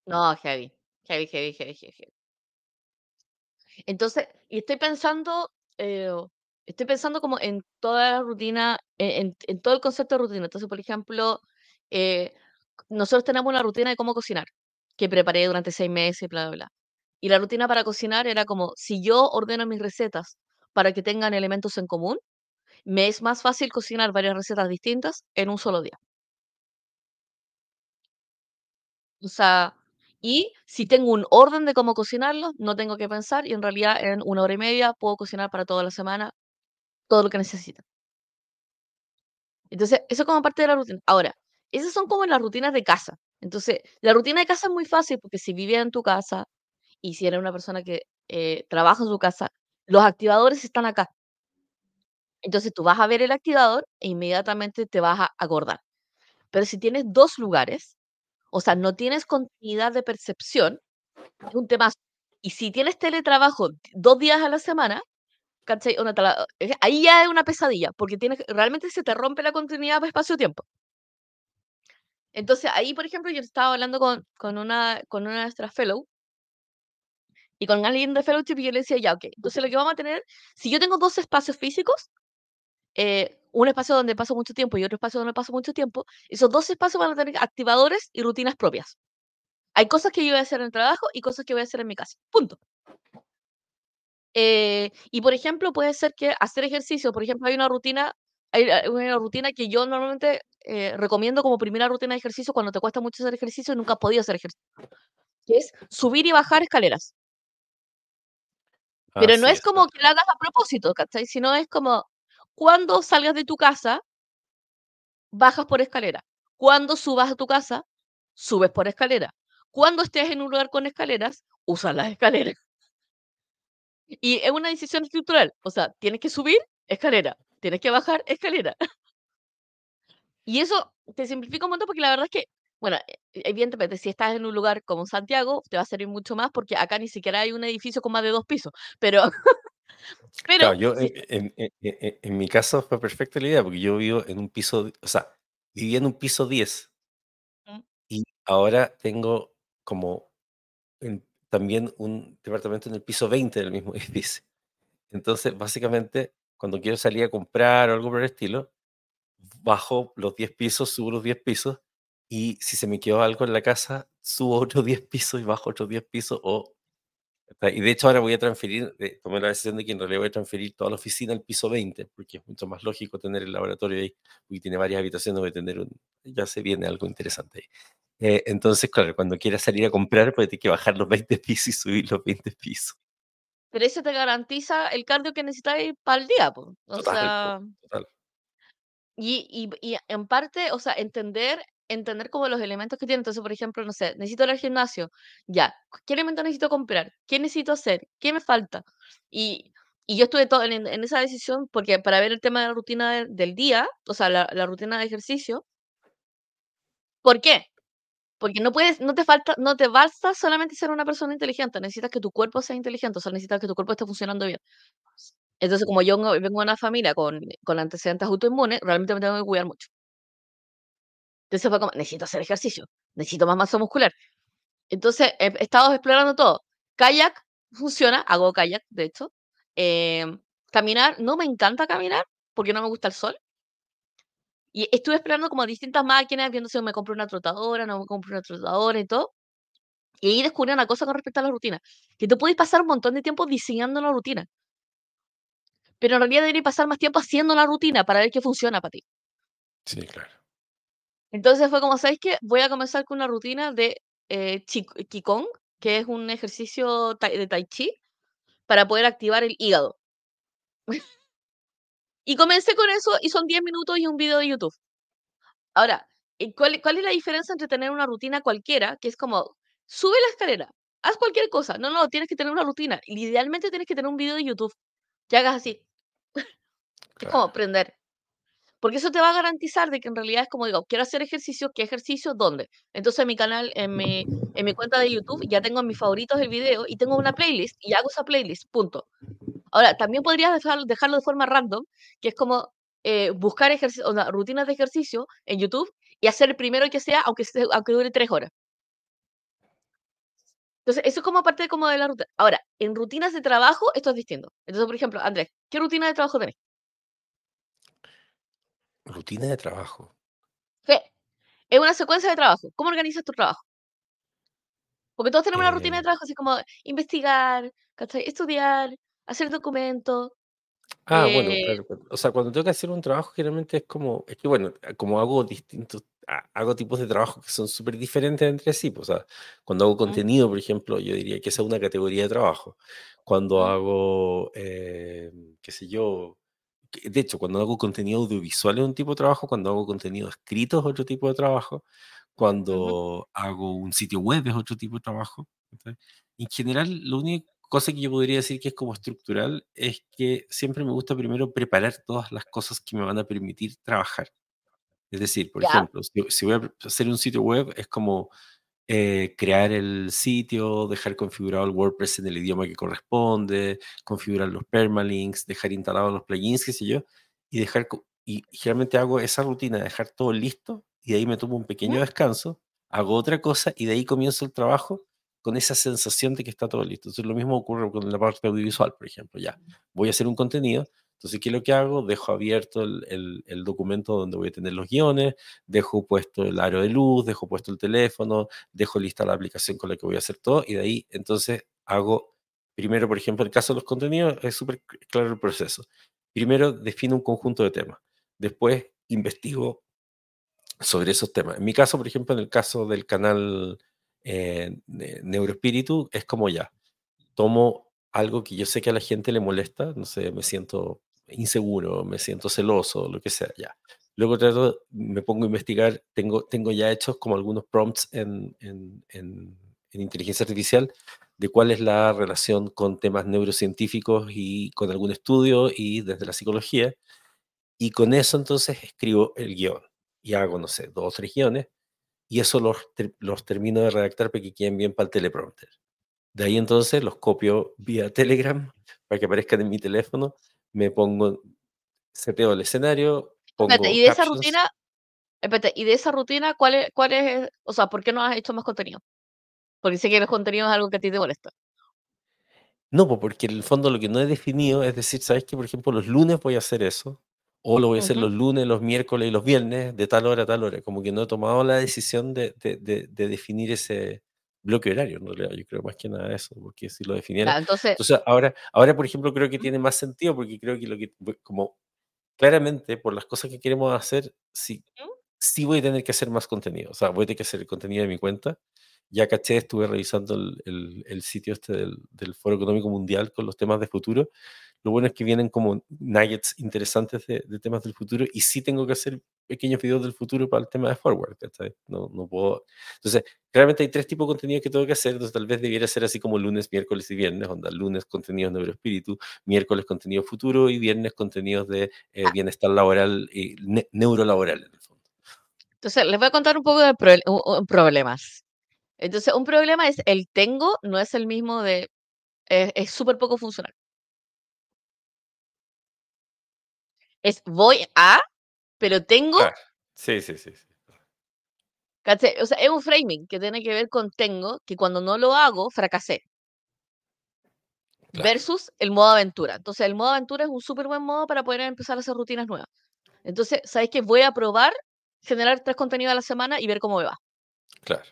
no, heavy, heavy, heavy, heavy, heavy. heavy. Entonces, y estoy pensando, eh, estoy pensando como en toda la rutina, en, en- en todo el concepto de rutina. Entonces, por ejemplo, eh, nosotros tenemos una rutina de cómo cocinar, que preparé durante seis meses, bla, bla, bla. Y la rutina para cocinar era como, si yo ordeno mis recetas para que tengan elementos en común, me es más fácil cocinar varias recetas distintas en un solo día. O sea, y si tengo un orden de cómo cocinarlo, no tengo que pensar y en realidad en una hora y media puedo cocinar para toda la semana todo lo que necesita. Entonces, eso como parte de la rutina. Ahora, esas son como las rutinas de casa. Entonces, la rutina de casa es muy fácil porque si vives en tu casa y si eres una persona que eh, trabaja en su casa, los activadores están acá. Entonces, tú vas a ver el activador e inmediatamente te vas a acordar. Pero si tienes dos lugares, o sea, no tienes continuidad de percepción, es un tema. Y si tienes teletrabajo dos días a la semana, ¿cachai? Onda, la- eh, ahí ya es una pesadilla, porque tienes, realmente se te rompe la continuidad de espacio-tiempo. Entonces, ahí, por ejemplo, yo estaba hablando con, con, una, con una de nuestras fellow y con alguien de fellowship y yo le decía, ya, ok, entonces lo que vamos a tener, si yo tengo dos espacios físicos, eh, un espacio donde paso mucho tiempo y otro espacio donde paso mucho tiempo, esos dos espacios van a tener activadores y rutinas propias. Hay cosas que yo voy a hacer en el trabajo y cosas que voy a hacer en mi casa. Punto. Eh, y por ejemplo, puede ser que hacer ejercicio, por ejemplo, hay una rutina, hay hay una rutina que yo normalmente eh, recomiendo como primera rutina de ejercicio cuando te cuesta mucho hacer ejercicio y nunca has podido hacer ejercicio, que es subir y bajar escaleras. Pero no Así es es. como que lo hagas a propósito, ¿cachai? Sino es como cuando salgas de tu casa, bajas por escalera. Cuando subas a tu casa, subes por escalera. Cuando estés en un lugar con escaleras, usas las escaleras. Y es una decisión estructural. O sea, tienes que subir, escalera. Tienes que bajar, escalera. <laughs> Y eso te simplifica un montón porque la verdad es que, bueno, e- evidentemente, si estás en un lugar como Santiago, te va a servir mucho más porque acá ni siquiera hay un edificio con más de dos pisos. Pero, <laughs> Claro, pero, yo si, en, en- en- en- en mi caso fue perfecta la idea, porque yo vivo en un piso, o sea, vivía en un piso 10 Mm. y ahora tengo como en- también un departamento en el piso 20 del mismo <laughs> edificio. Entonces, básicamente, cuando quiero salir a comprar o algo por el estilo, bajo los 10 pisos, subo los 10 pisos y si se me quedó algo en la casa, subo <laughs> otros 10 pisos y bajo otros 10 pisos o Y de hecho ahora voy a transferir, eh, tomé la decisión de que en realidad voy a transferir toda la oficina al piso 20, porque es mucho más lógico tener el laboratorio ahí, porque tiene varias habitaciones, voy a tener un, ya se viene algo interesante ahí. Eh, entonces, claro, cuando quieras salir a comprar, pues tienes que bajar los 20 pisos y subir los 20 pisos. pero eso te garantiza el cardio que necesitáis para el día, po. O Total, sea, total. y, y, y en parte, o sea, entender, entender como los elementos que tiene. Entonces, por ejemplo, no sé, necesito ir al gimnasio. Ya, ¿qué elementos necesito comprar? ¿Qué necesito hacer? ¿Qué me falta? Y, y yo estuve todo en, en esa decisión porque para ver el tema de la rutina de- del día, o sea, la, la rutina de ejercicio, ¿por qué? Porque no puedes, no te falta, no te basta solamente ser una persona inteligente, necesitas que tu cuerpo sea inteligente, o sea, necesitas que tu cuerpo esté funcionando bien. Entonces, como yo vengo de una familia con, con antecedentes autoinmunes, realmente me tengo que cuidar mucho. Entonces fue como, necesito hacer ejercicio, necesito más masa muscular. Entonces he, estado explorando todo. Kayak funciona, hago kayak, de hecho. Em, caminar, no me encanta caminar porque no me gusta el sol. Y estuve explorando como distintas máquinas, viendo si me compro una trotadora, no me compro una trotadora y todo. Y ahí descubrí una cosa con respecto a la rutina, que tú puedes pasar un montón de tiempo diseñando una rutina, pero en realidad deberías pasar más tiempo haciendo la rutina para ver qué funciona para ti. Sí, claro. Entonces fue como, ¿sabes qué? Voy a comenzar con una rutina de eh, Qigong, que es un ejercicio tai- de Tai Chi, para poder activar el hígado. Y comencé con eso y son 10 minutos y un video de YouTube. Ahora, ¿y ¿cuál, cuál es la diferencia entre tener una rutina cualquiera, que es como, sube la escalera, haz cualquier cosa? No, no, tienes que tener una rutina. Idealmente tienes que tener un video de YouTube que hagas así. <laughs> Es como Claro. Porque eso te va a garantizar de que en realidad es como digo, quiero hacer ejercicio, ¿qué ejercicio? ¿Dónde? Entonces en mi canal, en mi, en mi cuenta de YouTube ya tengo en mis favoritos el video y tengo una playlist y hago esa playlist, punto. Ahora, también podrías dejar- dejarlo de forma random, que es como eh, buscar ejercicio, o sea, rutinas de ejercicio en YouTube y hacer el primero que sea, aunque, aunque dure tres horas. Entonces, eso es como parte como de la rutina. Ahora, en rutinas de trabajo, esto es distinto. Entonces, por ejemplo, Andrés, ¿qué rutina de trabajo tenés? Rutina de trabajo. ¿Qué? Es una secuencia de trabajo. ¿Cómo organizas tu trabajo? Porque todos tenemos una rutina de Eh, trabajo, así como investigar. Estudiar, hacer documentos. ah, bueno, eh, claro. claro. O sea, cuando tengo que hacer un trabajo, generalmente es como, es que bueno, eh, como hago distintos, ha- hago tipos de trabajo que son súper diferentes entre sí. pues, o sea, cuando hago contenido, por ejemplo, yo diría que esa es una categoría de trabajo. Cuando hago, eh, qué sé yo, de hecho, cuando hago contenido audiovisual es un tipo de trabajo, cuando hago contenido escrito es otro tipo de trabajo, cuando hago un sitio web es otro tipo de trabajo. En general, la única cosa que yo podría decir que es como estructural es que siempre me gusta primero preparar todas las cosas que me van a permitir trabajar. Es decir, por ya. ejemplo, si, si voy a hacer un sitio web, es como eh, crear el sitio, dejar configurado el WordPress en el idioma que corresponde, configurar los permalinks, dejar instalados los plugins, qué sé yo, y dejar, y generalmente hago esa rutina, de dejar todo listo, y de ahí me tomo un pequeño descanso, hago otra cosa, y de ahí comienzo el trabajo con esa sensación de que está todo listo. Entonces lo mismo ocurre con la parte audiovisual, por ejemplo, ya, voy a hacer un contenido, entonces, ¿qué es lo que hago? Dejo abierto el, el documento donde voy a tener los guiones, dejo puesto el aro de luz, dejo puesto el teléfono, dejo lista la aplicación con la que voy a hacer todo y de ahí entonces hago, primero, por ejemplo, en el caso de los contenidos, es súper claro el proceso. Primero defino un conjunto de temas, después investigo sobre esos temas. En mi caso, por ejemplo, en el caso del canal eh, Neuroespíritu, es como ya, tomo algo que yo sé que a la gente le molesta, no sé, me siento inseguro, me siento celoso, lo que sea, ya. Luego trato, me pongo a investigar, tengo, tengo ya hechos como algunos prompts en, en, en, en inteligencia artificial de cuál es la relación con temas neurocientíficos y con algún estudio y desde la psicología. Y con eso entonces escribo el guion y hago, no sé, dos o tres guiones y eso los, los termino de redactar para que queden bien para el teleprompter. De ahí entonces los copio vía <laughs> Telegram para que aparezcan en mi teléfono, me pongo, seteo el escenario, Espérate, y pongo de esa rutina, espérate, y de esa rutina, ¿cuál es, cuál es, o sea, ¿por qué no has hecho más contenido? Porque sé que el contenido es algo que a ti te molesta. No, po, porque en el fondo lo que no he definido es decir, ¿sabes que Por ejemplo, los lunes voy a hacer eso, o lo voy a hacer los lunes, los miércoles y los viernes, de tal hora a tal hora. Como que no he tomado la decisión de, de- de- de definir ese bloque horario, en realidad. Yo creo más que nada eso, porque si lo definiera. Ya, entonces, Entonces, ahora, ahora, por ejemplo, creo que tiene más sentido, porque creo que lo que, como claramente por las cosas que queremos hacer, sí, sí voy a tener que hacer más contenido. O sea, voy a tener que hacer el contenido de mi cuenta. Ya caché, estuve revisando el, el- el sitio este del, del Foro Económico Mundial con los temas de futuro. Lo bueno es que vienen como nuggets interesantes de, de temas del futuro y sí tengo que hacer pequeños videos del futuro para el tema de forward. ¿cachai? No, no puedo. Entonces, claramente hay tres tipos de contenido que tengo que hacer. Entonces, tal vez debiera ser así como lunes, miércoles y viernes. Onda, lunes contenidos neuroespíritu, miércoles contenido futuro y viernes contenidos de eh, Ah, bienestar laboral y ne- neurolaboral en el fondo. entonces, les voy a contar un poco de u- problemas. Entonces, un problema es el tengo, no es el mismo de, es súper poco funcional. Es voy a, pero tengo, Claro. Sí, sí, sí, sí. O sea, es un framing que tiene que ver con tengo, que cuando no lo hago, fracasé. Claro, versus el modo aventura. Entonces, el modo aventura es un súper buen modo para poder empezar a hacer rutinas nuevas. Entonces, ¿sabéis que voy a probar generar tres contenidos a la semana y ver cómo me va? claro,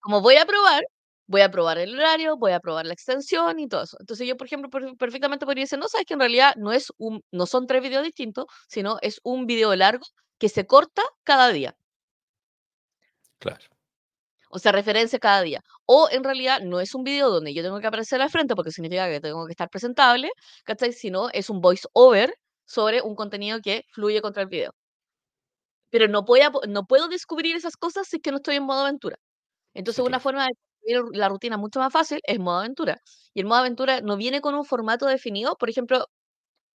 Como voy a probar, voy a probar el horario, voy a probar la extensión y todo eso. Entonces, yo, por ejemplo, per- perfectamente podría decir, no, sabes que en realidad no, es un, no son tres videos distintos, sino es un video largo que se corta cada día. claro, O sea, referencia cada día. O en realidad no es un video donde yo tengo que aparecer al frente porque significa que tengo que estar presentable, ¿cachai? Sino es un voice over sobre un contenido que fluye contra el video. Pero no, voy a no puedo descubrir esas cosas si es que no estoy en modo aventura. Entonces, sí, una claro. forma de la rutina mucho más fácil es modo aventura. Y el modo aventura no viene con un formato definido. Por ejemplo,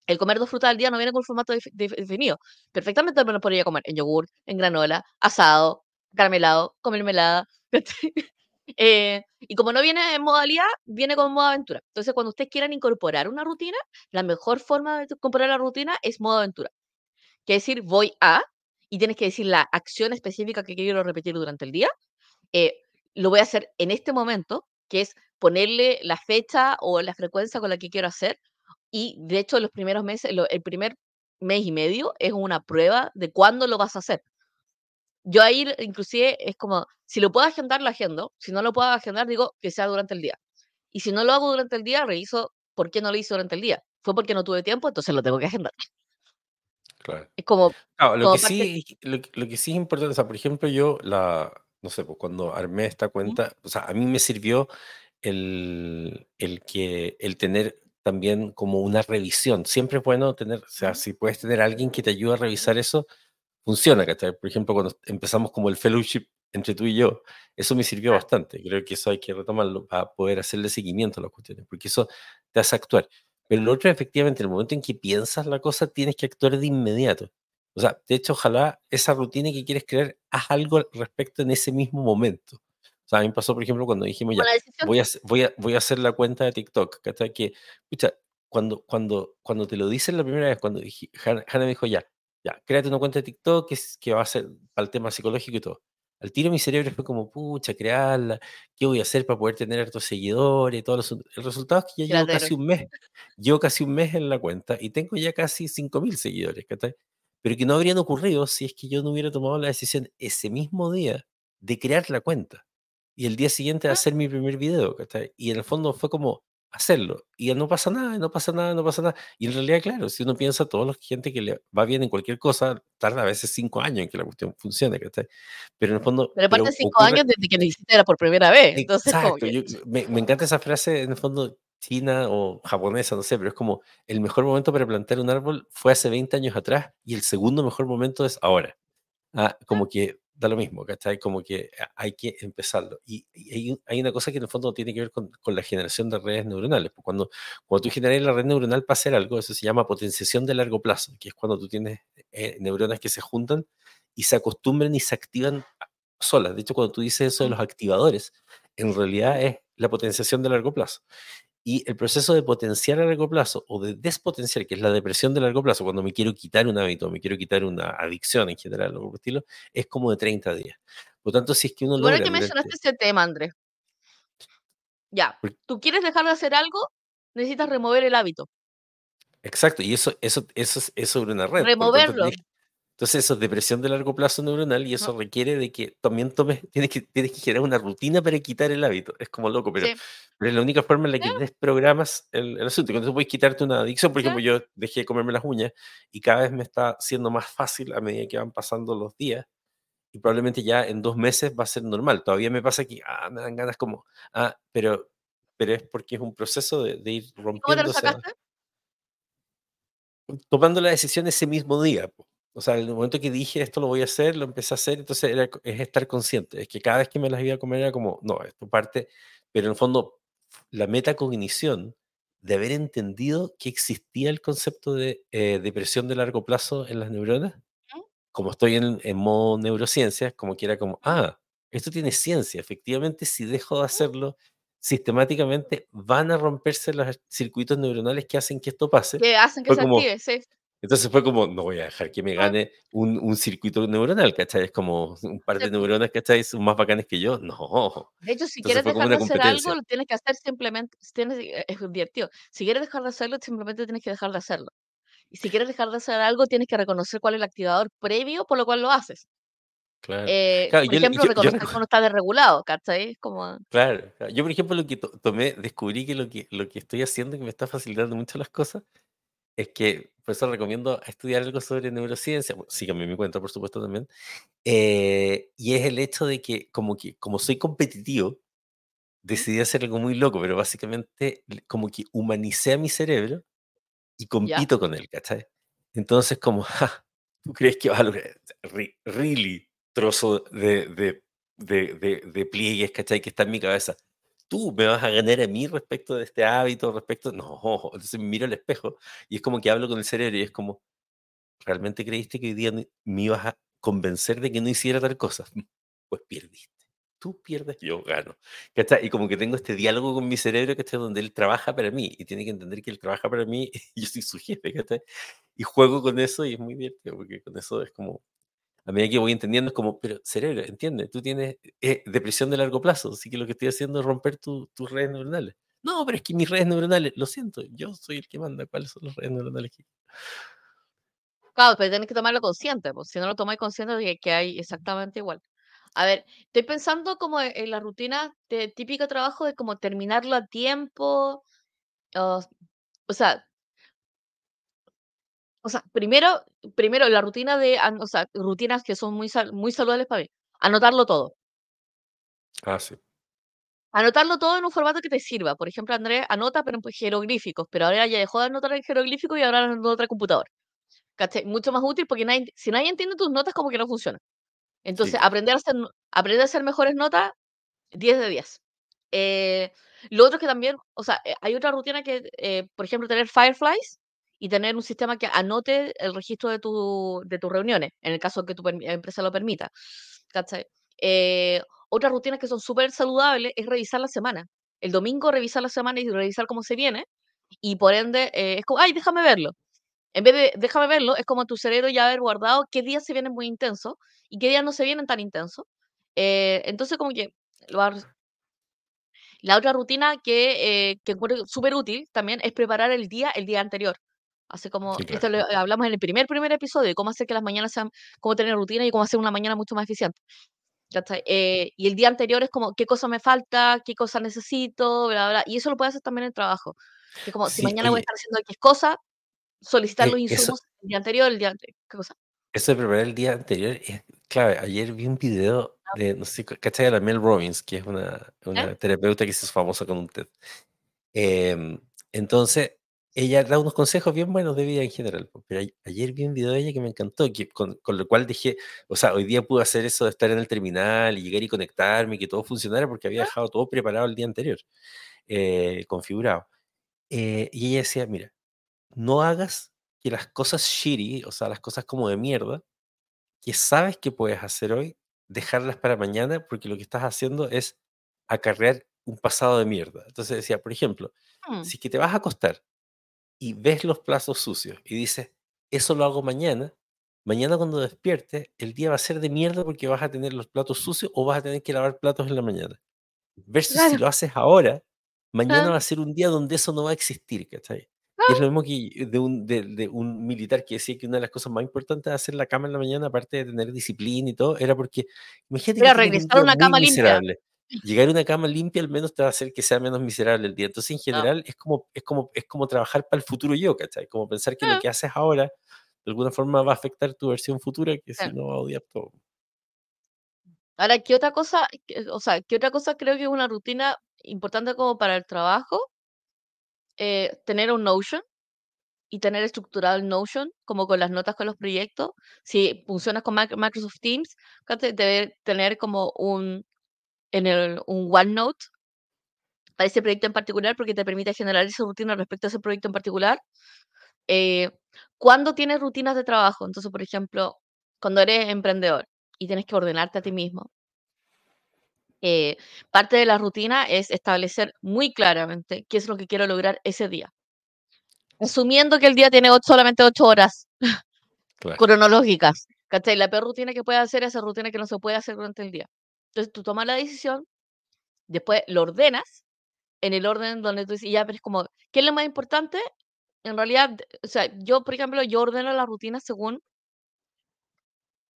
El comer dos frutas al día no viene con un formato def- def- definido. Perfectamente me lo podría comer en yogur, en granola, asado, caramelado, con mermelada. <laughs> Eh, y como no viene en modalidad, viene con modo aventura. Entonces, cuando ustedes quieran incorporar una rutina, la mejor forma de incorporar la rutina es modo aventura. Que decir, voy a, y tienes que decir la acción específica que quiero repetir durante el día. eh, lo voy a hacer en este momento, que es ponerle la fecha o la frecuencia con la que quiero hacer. Y de hecho, los primeros meses, lo- el primer mes y medio es una prueba de cuándo lo vas a hacer. Yo ahí inclusive es como, si lo puedo agendar, lo agendo. Si no lo puedo agendar, digo que sea durante el día. Y si no lo hago durante el día, reviso por qué no lo hice durante el día. Fue porque no tuve tiempo, entonces lo tengo que agendar. Claro. Es como, lo como que sí, lo, lo que sí es importante, o sea, por ejemplo, yo la, no sé, pues cuando armé esta cuenta, o sea, a mí me sirvió el, el que, el tener también como una revisión. Siempre es bueno tener, o sea, si puedes tener a alguien que te ayude a revisar eso, funciona, ¿cachai? Por ejemplo, cuando empezamos como el fellowship entre tú y yo, eso me sirvió bastante. Creo que eso hay que retomarlo para poder hacerle seguimiento a las cuestiones, porque eso te hace actuar. Pero lo otro, efectivamente, en el momento en que piensas la cosa, tienes que actuar de inmediato. O sea, de hecho, ojalá esa rutina que quieres crear, haz algo al respecto en ese mismo momento. O sea, a mí me pasó, por ejemplo, cuando dijimos ya, voy a, voy a, voy a hacer la cuenta de TikTok, ¿cachai? Que, pucha, cuando, cuando, cuando te lo dicen la primera vez, cuando dije, Hannah, Hannah me dijo, ya, ya, créate una cuenta de TikTok que, es- que va a ser para el tema psicológico y todo. Al tiro mi cerebro fue como, pucha, crearla, ¿qué voy a hacer para poder tener hartos seguidores y todos los... El resultado es que ya llevo casi un mes, llevo casi un mes en la cuenta y tengo ya casi 5.000 seguidores, ¿cachai? Pero que no habrían ocurrido si es que yo no hubiera tomado la decisión ese mismo día de crear la cuenta y el día siguiente de Ah, hacer mi primer video, ¿cachai? Y en el fondo fue como hacerlo y no pasa nada, no pasa nada, no pasa nada. Y en realidad, claro, si uno piensa, toda la gente que le va bien en cualquier cosa, tarda a veces cinco años en que la cuestión funcione, ¿cachai? Pero en el fondo, Pero aparte pero cinco años ocurre, desde que lo hiciste era por primera vez. Entonces, exacto, que, yo, me, me encanta esa frase, en el fondo, china o japonesa, no sé, pero es como el mejor momento para plantar un árbol fue hace 20 años atrás y el segundo mejor momento es ahora. Ah, ah, como que da lo mismo, ¿cachai? Como que hay que empezarlo. Y, y hay, hay una cosa que en el fondo tiene que ver con, con la generación de redes neuronales. pues Cuando, cuando tú generas la red neuronal para hacer algo, eso se llama potenciación de largo plazo, que es cuando tú tienes eh, neuronas que se juntan y se acostumbran y se activan solas. De hecho, cuando tú dices eso de mm, los activadores, en realidad es la potenciación de largo plazo. Y el proceso de potenciar a largo plazo o de despotenciar, que es la depresión de largo plazo, cuando me quiero quitar un hábito, me quiero quitar una adicción en general, o algo por estilo, es como de 30 días. Por lo tanto, si es que uno Qué bueno logra que mencionaste ese tema, Andrés. Ya, tú quieres dejar de hacer algo, necesitas remover el hábito. Exacto, y eso, eso, eso es, es sobre una red, tanto, Removerlo. tienes- entonces eso es depresión de largo plazo neuronal y eso requiere de que también tomes, <laughs> tienes que, tienes que generar una rutina para quitar el hábito. Es como loco, pero, Sí, pero es la única forma en la sí, que desprogramas el, el asunto. Cuando tú puedes quitarte una adicción, por sí. ejemplo, yo dejé de comerme las uñas y cada vez me está siendo más fácil a medida que van pasando los días y probablemente ya en dos meses va a ser normal. Todavía me pasa que ah, me dan ganas como, ah, pero, pero es porque es un proceso de, de ir ¿Y cómo te rompiendo lo esa, sacaste? tomando la decisión ese mismo día. po. O sea, en el momento que dije esto lo voy a hacer, lo empecé a hacer, entonces era, es estar consciente. Es que cada vez que me las iba a comer era como, no, esto parte, pero en el fondo la metacognición de haber entendido que existía el concepto de eh, depresión de largo plazo en las neuronas, como estoy en, en modo neurociencias, como que era como, ah, esto tiene ciencia, efectivamente si dejo de hacerlo, sistemáticamente van a romperse los circuitos neuronales que hacen que esto pase. Que hacen que Fue se como, active, sí. Entonces fue como, no voy a dejar que me gane un, un circuito neuronal, ¿cachai? Es como un par de neuronas, ¿cachai? Son más bacanes que yo. No. De hecho, si Entonces quieres dejar de hacer algo, lo tienes que hacer simplemente, tienes, eh, es divertido. Si quieres dejar de hacerlo, simplemente tienes que dejar de hacerlo. Y si quieres dejar de hacer algo, tienes que reconocer cuál es el activador previo por lo cual lo haces. Claro. Eh, Claro, por yo, ejemplo, yo, reconocer cuando está desregulado, ¿cachai? Es como, claro, claro. Yo, por ejemplo, lo que to- tomé, descubrí que lo que lo que estoy haciendo, que me está facilitando mucho las cosas, es que, por eso recomiendo estudiar algo sobre neurociencia. Bueno, síganme en mi cuenta, por supuesto, también. eh, y es el hecho de que, como que, como soy competitivo, decidí hacer algo muy loco, pero básicamente como que humanicé a mi cerebro y compito con él, ¿cachai? Entonces, como, ja, ¿tú crees que vas a lograr? Re- Really, trozo de, de, de, de, de pliegues, ¿cachai? Que está en mi cabeza. Tú me vas a ganar a mí respecto de este hábito, respecto, no, entonces miro al espejo y es como que hablo con el cerebro y es como, ¿realmente creíste que hoy día me ibas a convencer de que no hiciera tal cosa? <laughs> Pues perdiste. Tú pierdes, yo gano. Y como que tengo este diálogo con mi cerebro, que es donde él trabaja para mí y tiene que entender que él trabaja para mí <laughs> y yo soy su jefe, Y juego con eso y es muy divertido porque con eso es como, a medida que voy entendiendo es como, pero cerebro, entiende, tú tienes eh, depresión de largo plazo, así que lo que estoy haciendo es romper tus redes neuronales. No, pero es que mis redes neuronales, lo siento, yo soy el que manda cuáles son las redes neuronales que... Claro, pero tienes que tomarlo consciente, pues si no lo tomas consciente que hay exactamente igual. A ver, estoy pensando como e, en la rutina de típico trabajo de como terminarlo a tiempo, o sea, o sea, primero, primero la rutina de, o sea, rutinas que son muy, muy saludables para mí. Anotarlo todo. Ah, sí. Anotarlo todo en un formato que te sirva. Por ejemplo, Andrés anota, pero en jeroglíficos, pero ahora ya dejó de anotar en jeroglíficos y ahora en otra computadora. ¿Cachai? Mucho más útil porque nadie, si nadie entiende tus notas, como que no funciona. Entonces, aprender, a hacer, aprender a hacer mejores notas, 10 de 10. Eh, lo otro es que también, o sea, eh, hay otra rutina que, eh, por ejemplo, tener Fireflies y tener un sistema que anote el registro de, tu, de tus reuniones, en el caso que tu empresa lo permita. ¿Cachai? otras rutinas que son súper saludables es revisar la semana. El domingo revisar la semana y revisar cómo se viene. Y por ende, es como, ay, déjame verlo. En vez de déjame verlo, es como tu cerebro ya haber guardado qué días se vienen muy intensos y qué días no se vienen tan intensos. Eh, entonces, como que la otra rutina que, eh, que encuentro súper útil también es preparar el día el día anterior. Así como, esto lo hablamos en el primer primer episodio, de cómo hacer que las mañanas sean, cómo tener rutina y cómo hacer una mañana mucho más eficiente. Eh, y el día anterior es como, ¿qué cosa me falta? ¿Qué cosa necesito? Bla, bla, y eso lo puedes hacer también en el trabajo. Que como, si mañana voy a estar haciendo X cosa, solicitar los insumos el día anterior, el día anterior. ¿Qué cosa? Eso de preparar el día anterior es clave. Ayer vi un video ah. de, no sé, ¿cachai? De la Mel Robbins, que es una, una terapeuta que se hizo famosa con un TED. Em, entonces, ella da unos consejos bien buenos de vida en general. Pero ayer vi un video de ella que me encantó, que, con, con, lo cual dije, o sea, hoy día pude hacer eso de estar en el terminal y llegar y conectarme y que todo funcionara porque había dejado todo preparado el día anterior, eh, configurado. Eh, y ella decía, mira, no hagas que las cosas shitty, o sea, las cosas como de mierda, que sabes que puedes hacer hoy, dejarlas para mañana, porque lo que estás haciendo es acarrear un pasado de mierda. Entonces decía, por ejemplo, mm. si que te vas a acostar y ves los plazos sucios y dices, eso lo hago mañana, mañana cuando despiertes, el día va a ser de mierda porque vas a tener los platos sucios o vas a tener que lavar platos en la mañana. Versus si lo haces ahora, mañana va a ser un día donde eso no va a existir, ¿cachai? Y es lo mismo que de un, de, un militar que decía que una de las cosas más importantes de hacer la cama en la mañana, aparte de tener disciplina y todo, era porque, imagínate que regresar a una cama limpia. Llegar a una cama limpia al menos te va a hacer que sea menos miserable el día. Entonces, en general, es, como, es, como, es como trabajar para el futuro yo, ¿cachai? Como pensar que lo que haces ahora, de alguna forma, va a afectar tu versión futura, que si no va a odiar todo. Ahora, ¿qué otra cosa, o sea, qué otra cosa creo que es una rutina importante como para el trabajo? Eh, tener un Notion y tener estructurado el Notion, como con las notas con los proyectos. Si funcionas con Microsoft Teams, debe tener como un, en el, un OneNote para ese proyecto en particular, porque te permite generar esa rutina respecto a ese proyecto en particular. Eh, cuando tienes rutinas de trabajo, entonces, por ejemplo, cuando eres emprendedor y tienes que ordenarte a ti mismo, eh, parte de la rutina es establecer muy claramente qué es lo que quiero lograr ese día. Asumiendo que el día tiene solamente ocho horas cronológicas. ¿Cachai? La peor rutina que puedes hacer es esa rutina que no se puede hacer durante el día. Entonces tú tomas la decisión, después lo ordenas en el orden donde tú dices, ya, pero es como, ¿qué es lo más importante? En realidad, o sea, yo, por ejemplo, yo ordeno la rutina según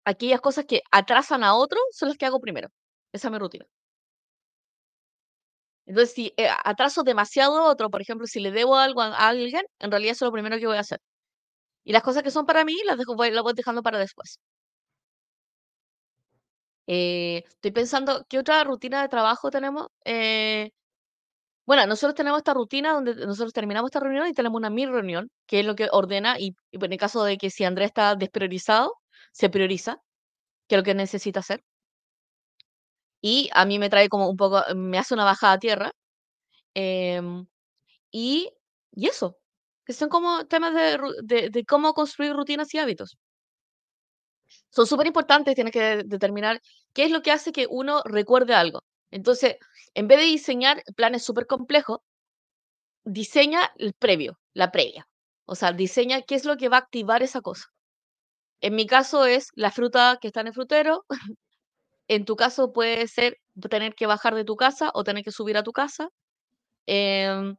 aquellas cosas que atrasan a otro, son las que hago primero. Esa es mi rutina. Entonces, si eh, atraso demasiado otro, por ejemplo, si le debo algo a, alguien, en realidad eso es lo primero que voy a hacer. Y las cosas que son para mí, las, dejo, voy, las voy dejando para después. Eh, estoy pensando, ¿qué otra rutina de trabajo tenemos? Eh, bueno, nosotros tenemos esta rutina donde nosotros terminamos esta reunión y tenemos una mini reunión, que es lo que ordena, y, en el caso de que si Andrés está despriorizado, se prioriza, que es lo que necesita hacer y a mí me trae como un poco, me hace una bajada a tierra, Em, y, y eso, que son como temas de, de, de cómo construir rutinas y hábitos. Son súper importantes, tienes que determinar qué es lo que hace que uno recuerde algo. Entonces, en vez de diseñar planes súper complejos, diseña el previo, la previa. O sea, diseña qué es lo que va a activar esa cosa. En mi caso es la fruta que está en el frutero. <laughs> En tu caso puede ser tener que bajar de tu casa o tener que subir a tu casa. Em,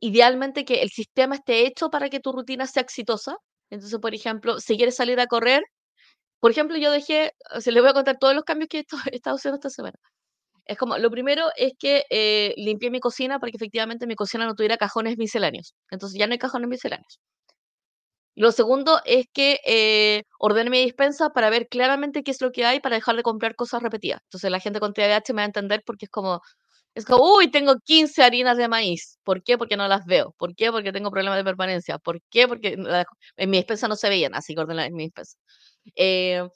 idealmente que el sistema esté hecho para que tu rutina sea exitosa. Entonces, por ejemplo, si quieres salir a correr, por ejemplo, yo dejé, o sea, les voy a contar todos los cambios que <laughs> he estado haciendo esta semana. Es como, lo primero es que eh, limpié mi cocina para que efectivamente mi cocina no tuviera cajones misceláneos. Entonces ya no hay cajones misceláneos. Lo segundo es que eh, ordene mi dispensa para ver claramente qué es lo que hay para dejar de comprar cosas repetidas. Entonces la gente con TDAH me va a entender porque es como, es como, uy, tengo 15 harinas de maíz. ¿Por qué? Porque no las veo. ¿Por qué? Porque tengo problemas de permanencia. ¿Por qué? Porque en mi despensa no se veían, así que ordené en mi despensa. Eh,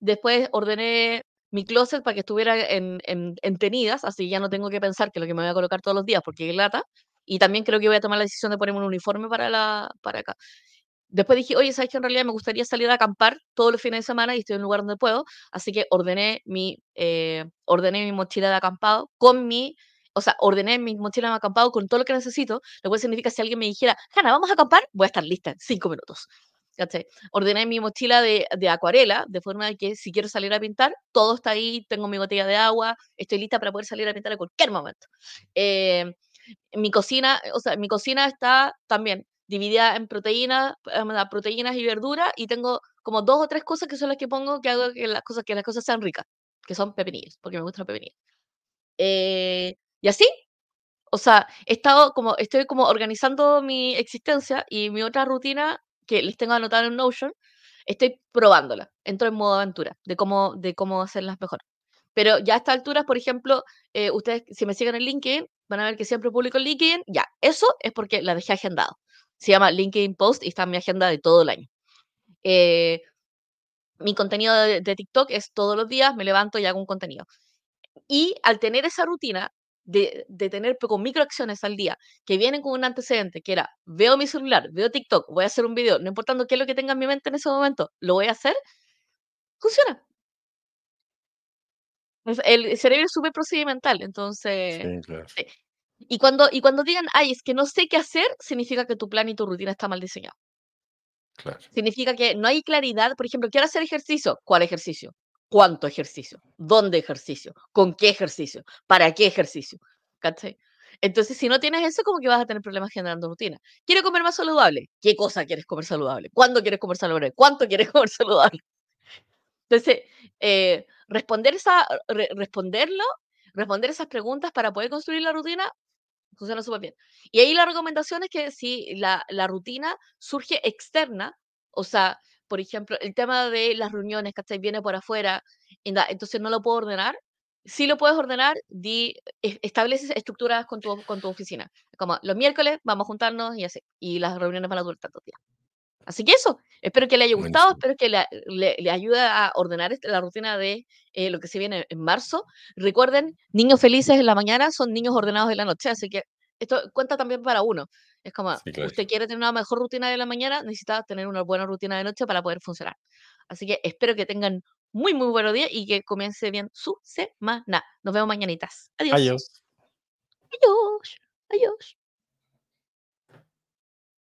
después ordené mi closet para que estuviera en, en, en tenidas, así ya no tengo que pensar que lo que me voy a colocar todos los días, porque qué lata. Y también creo que voy a tomar la decisión de ponerme un uniforme para, la, para acá. Después dije, oye, ¿sabes que en realidad me gustaría salir a acampar todos los fines de semana y estoy en un lugar donde puedo? Así que ordené mi, eh, ordené mi mochila de acampado con mi, o sea, ordené mi mochila de acampado con todo lo que necesito, lo cual significa si alguien me dijera, Hanna, vamos a acampar, voy a estar lista en cinco minutos. ¿Cachai? Ordené mi mochila de, de acuarela, de forma que si quiero salir a pintar, todo está ahí, tengo mi botella de agua, estoy lista para poder salir a pintar en cualquier momento. Eh, mi cocina, o sea, mi cocina está también dividida en proteínas, em, proteínas y verduras, y tengo como dos o tres cosas que son las que pongo que hago que las cosas, que las cosas sean ricas, que son pepinillos, porque me gustan los pepinillos. Eh, y así, o sea, he estado como, estoy como organizando mi existencia y mi otra rutina que les tengo anotada en Notion, estoy probándola. Entro en modo aventura de cómo, de cómo hacerlas mejor. Pero ya a estas alturas, por ejemplo, eh, ustedes, si me siguen en LinkedIn, van a ver que siempre publico en LinkedIn. Ya, eso es porque la dejé agendado. Se llama LinkedIn Post y está en mi agenda de todo el año. Eh, mi contenido de, de TikTok es todos los días, me levanto y hago un contenido. Y al tener esa rutina de, de tener con microacciones al día que vienen con un antecedente, que era, veo mi celular, veo TikTok, voy a hacer un video, no importando qué es lo que tenga en mi mente en ese momento, lo voy a hacer, funciona. El cerebro es súper procedimental, entonces... Sí, claro. sí. Y cuando, y cuando digan, ay, es que no sé qué hacer, significa que tu plan y tu rutina está mal diseñado. Claro. Significa que no hay claridad. Por ejemplo, quiero hacer ejercicio. ¿Cuál ejercicio? ¿Cuánto ejercicio? ¿Dónde ejercicio? ¿Con qué ejercicio? ¿Para qué ejercicio? ¿Cachai? Entonces, si no tienes eso, como que vas a tener problemas generando rutina. Quiero comer más saludable. ¿Qué cosa quieres comer saludable? ¿Cuándo quieres comer saludable? ¿Cuánto quieres <laughs> comer saludable? Entonces, eh, responder esa, re- responderlo, responder esas preguntas para poder construir la rutina funciona súper bien. Y ahí la recomendación es que si la, la rutina surge externa, o sea, por ejemplo, el tema de las reuniones, ¿cachai? Viene por afuera, entonces no lo puedo ordenar. Si lo puedes ordenar, di, es- estableces estructuras con tu, con tu oficina. Como los miércoles vamos a juntarnos y así. Y las reuniones van a durar tantos días. Así que eso, espero que le haya gustado, espero que le, le- le ayude a ordenar este- la rutina de eh, lo que se viene en marzo. Recuerden, niños felices en la mañana son niños ordenados en la noche, así que esto cuenta también para uno. Es como, Sí, claro. usted quiere tener una mejor rutina de la mañana, necesita tener una buena rutina de noche para poder funcionar. Así que espero que tengan muy, muy buenos días y que comience bien su semana. Nos vemos mañanitas. Adiós. Adiós. Adiós. Adiós.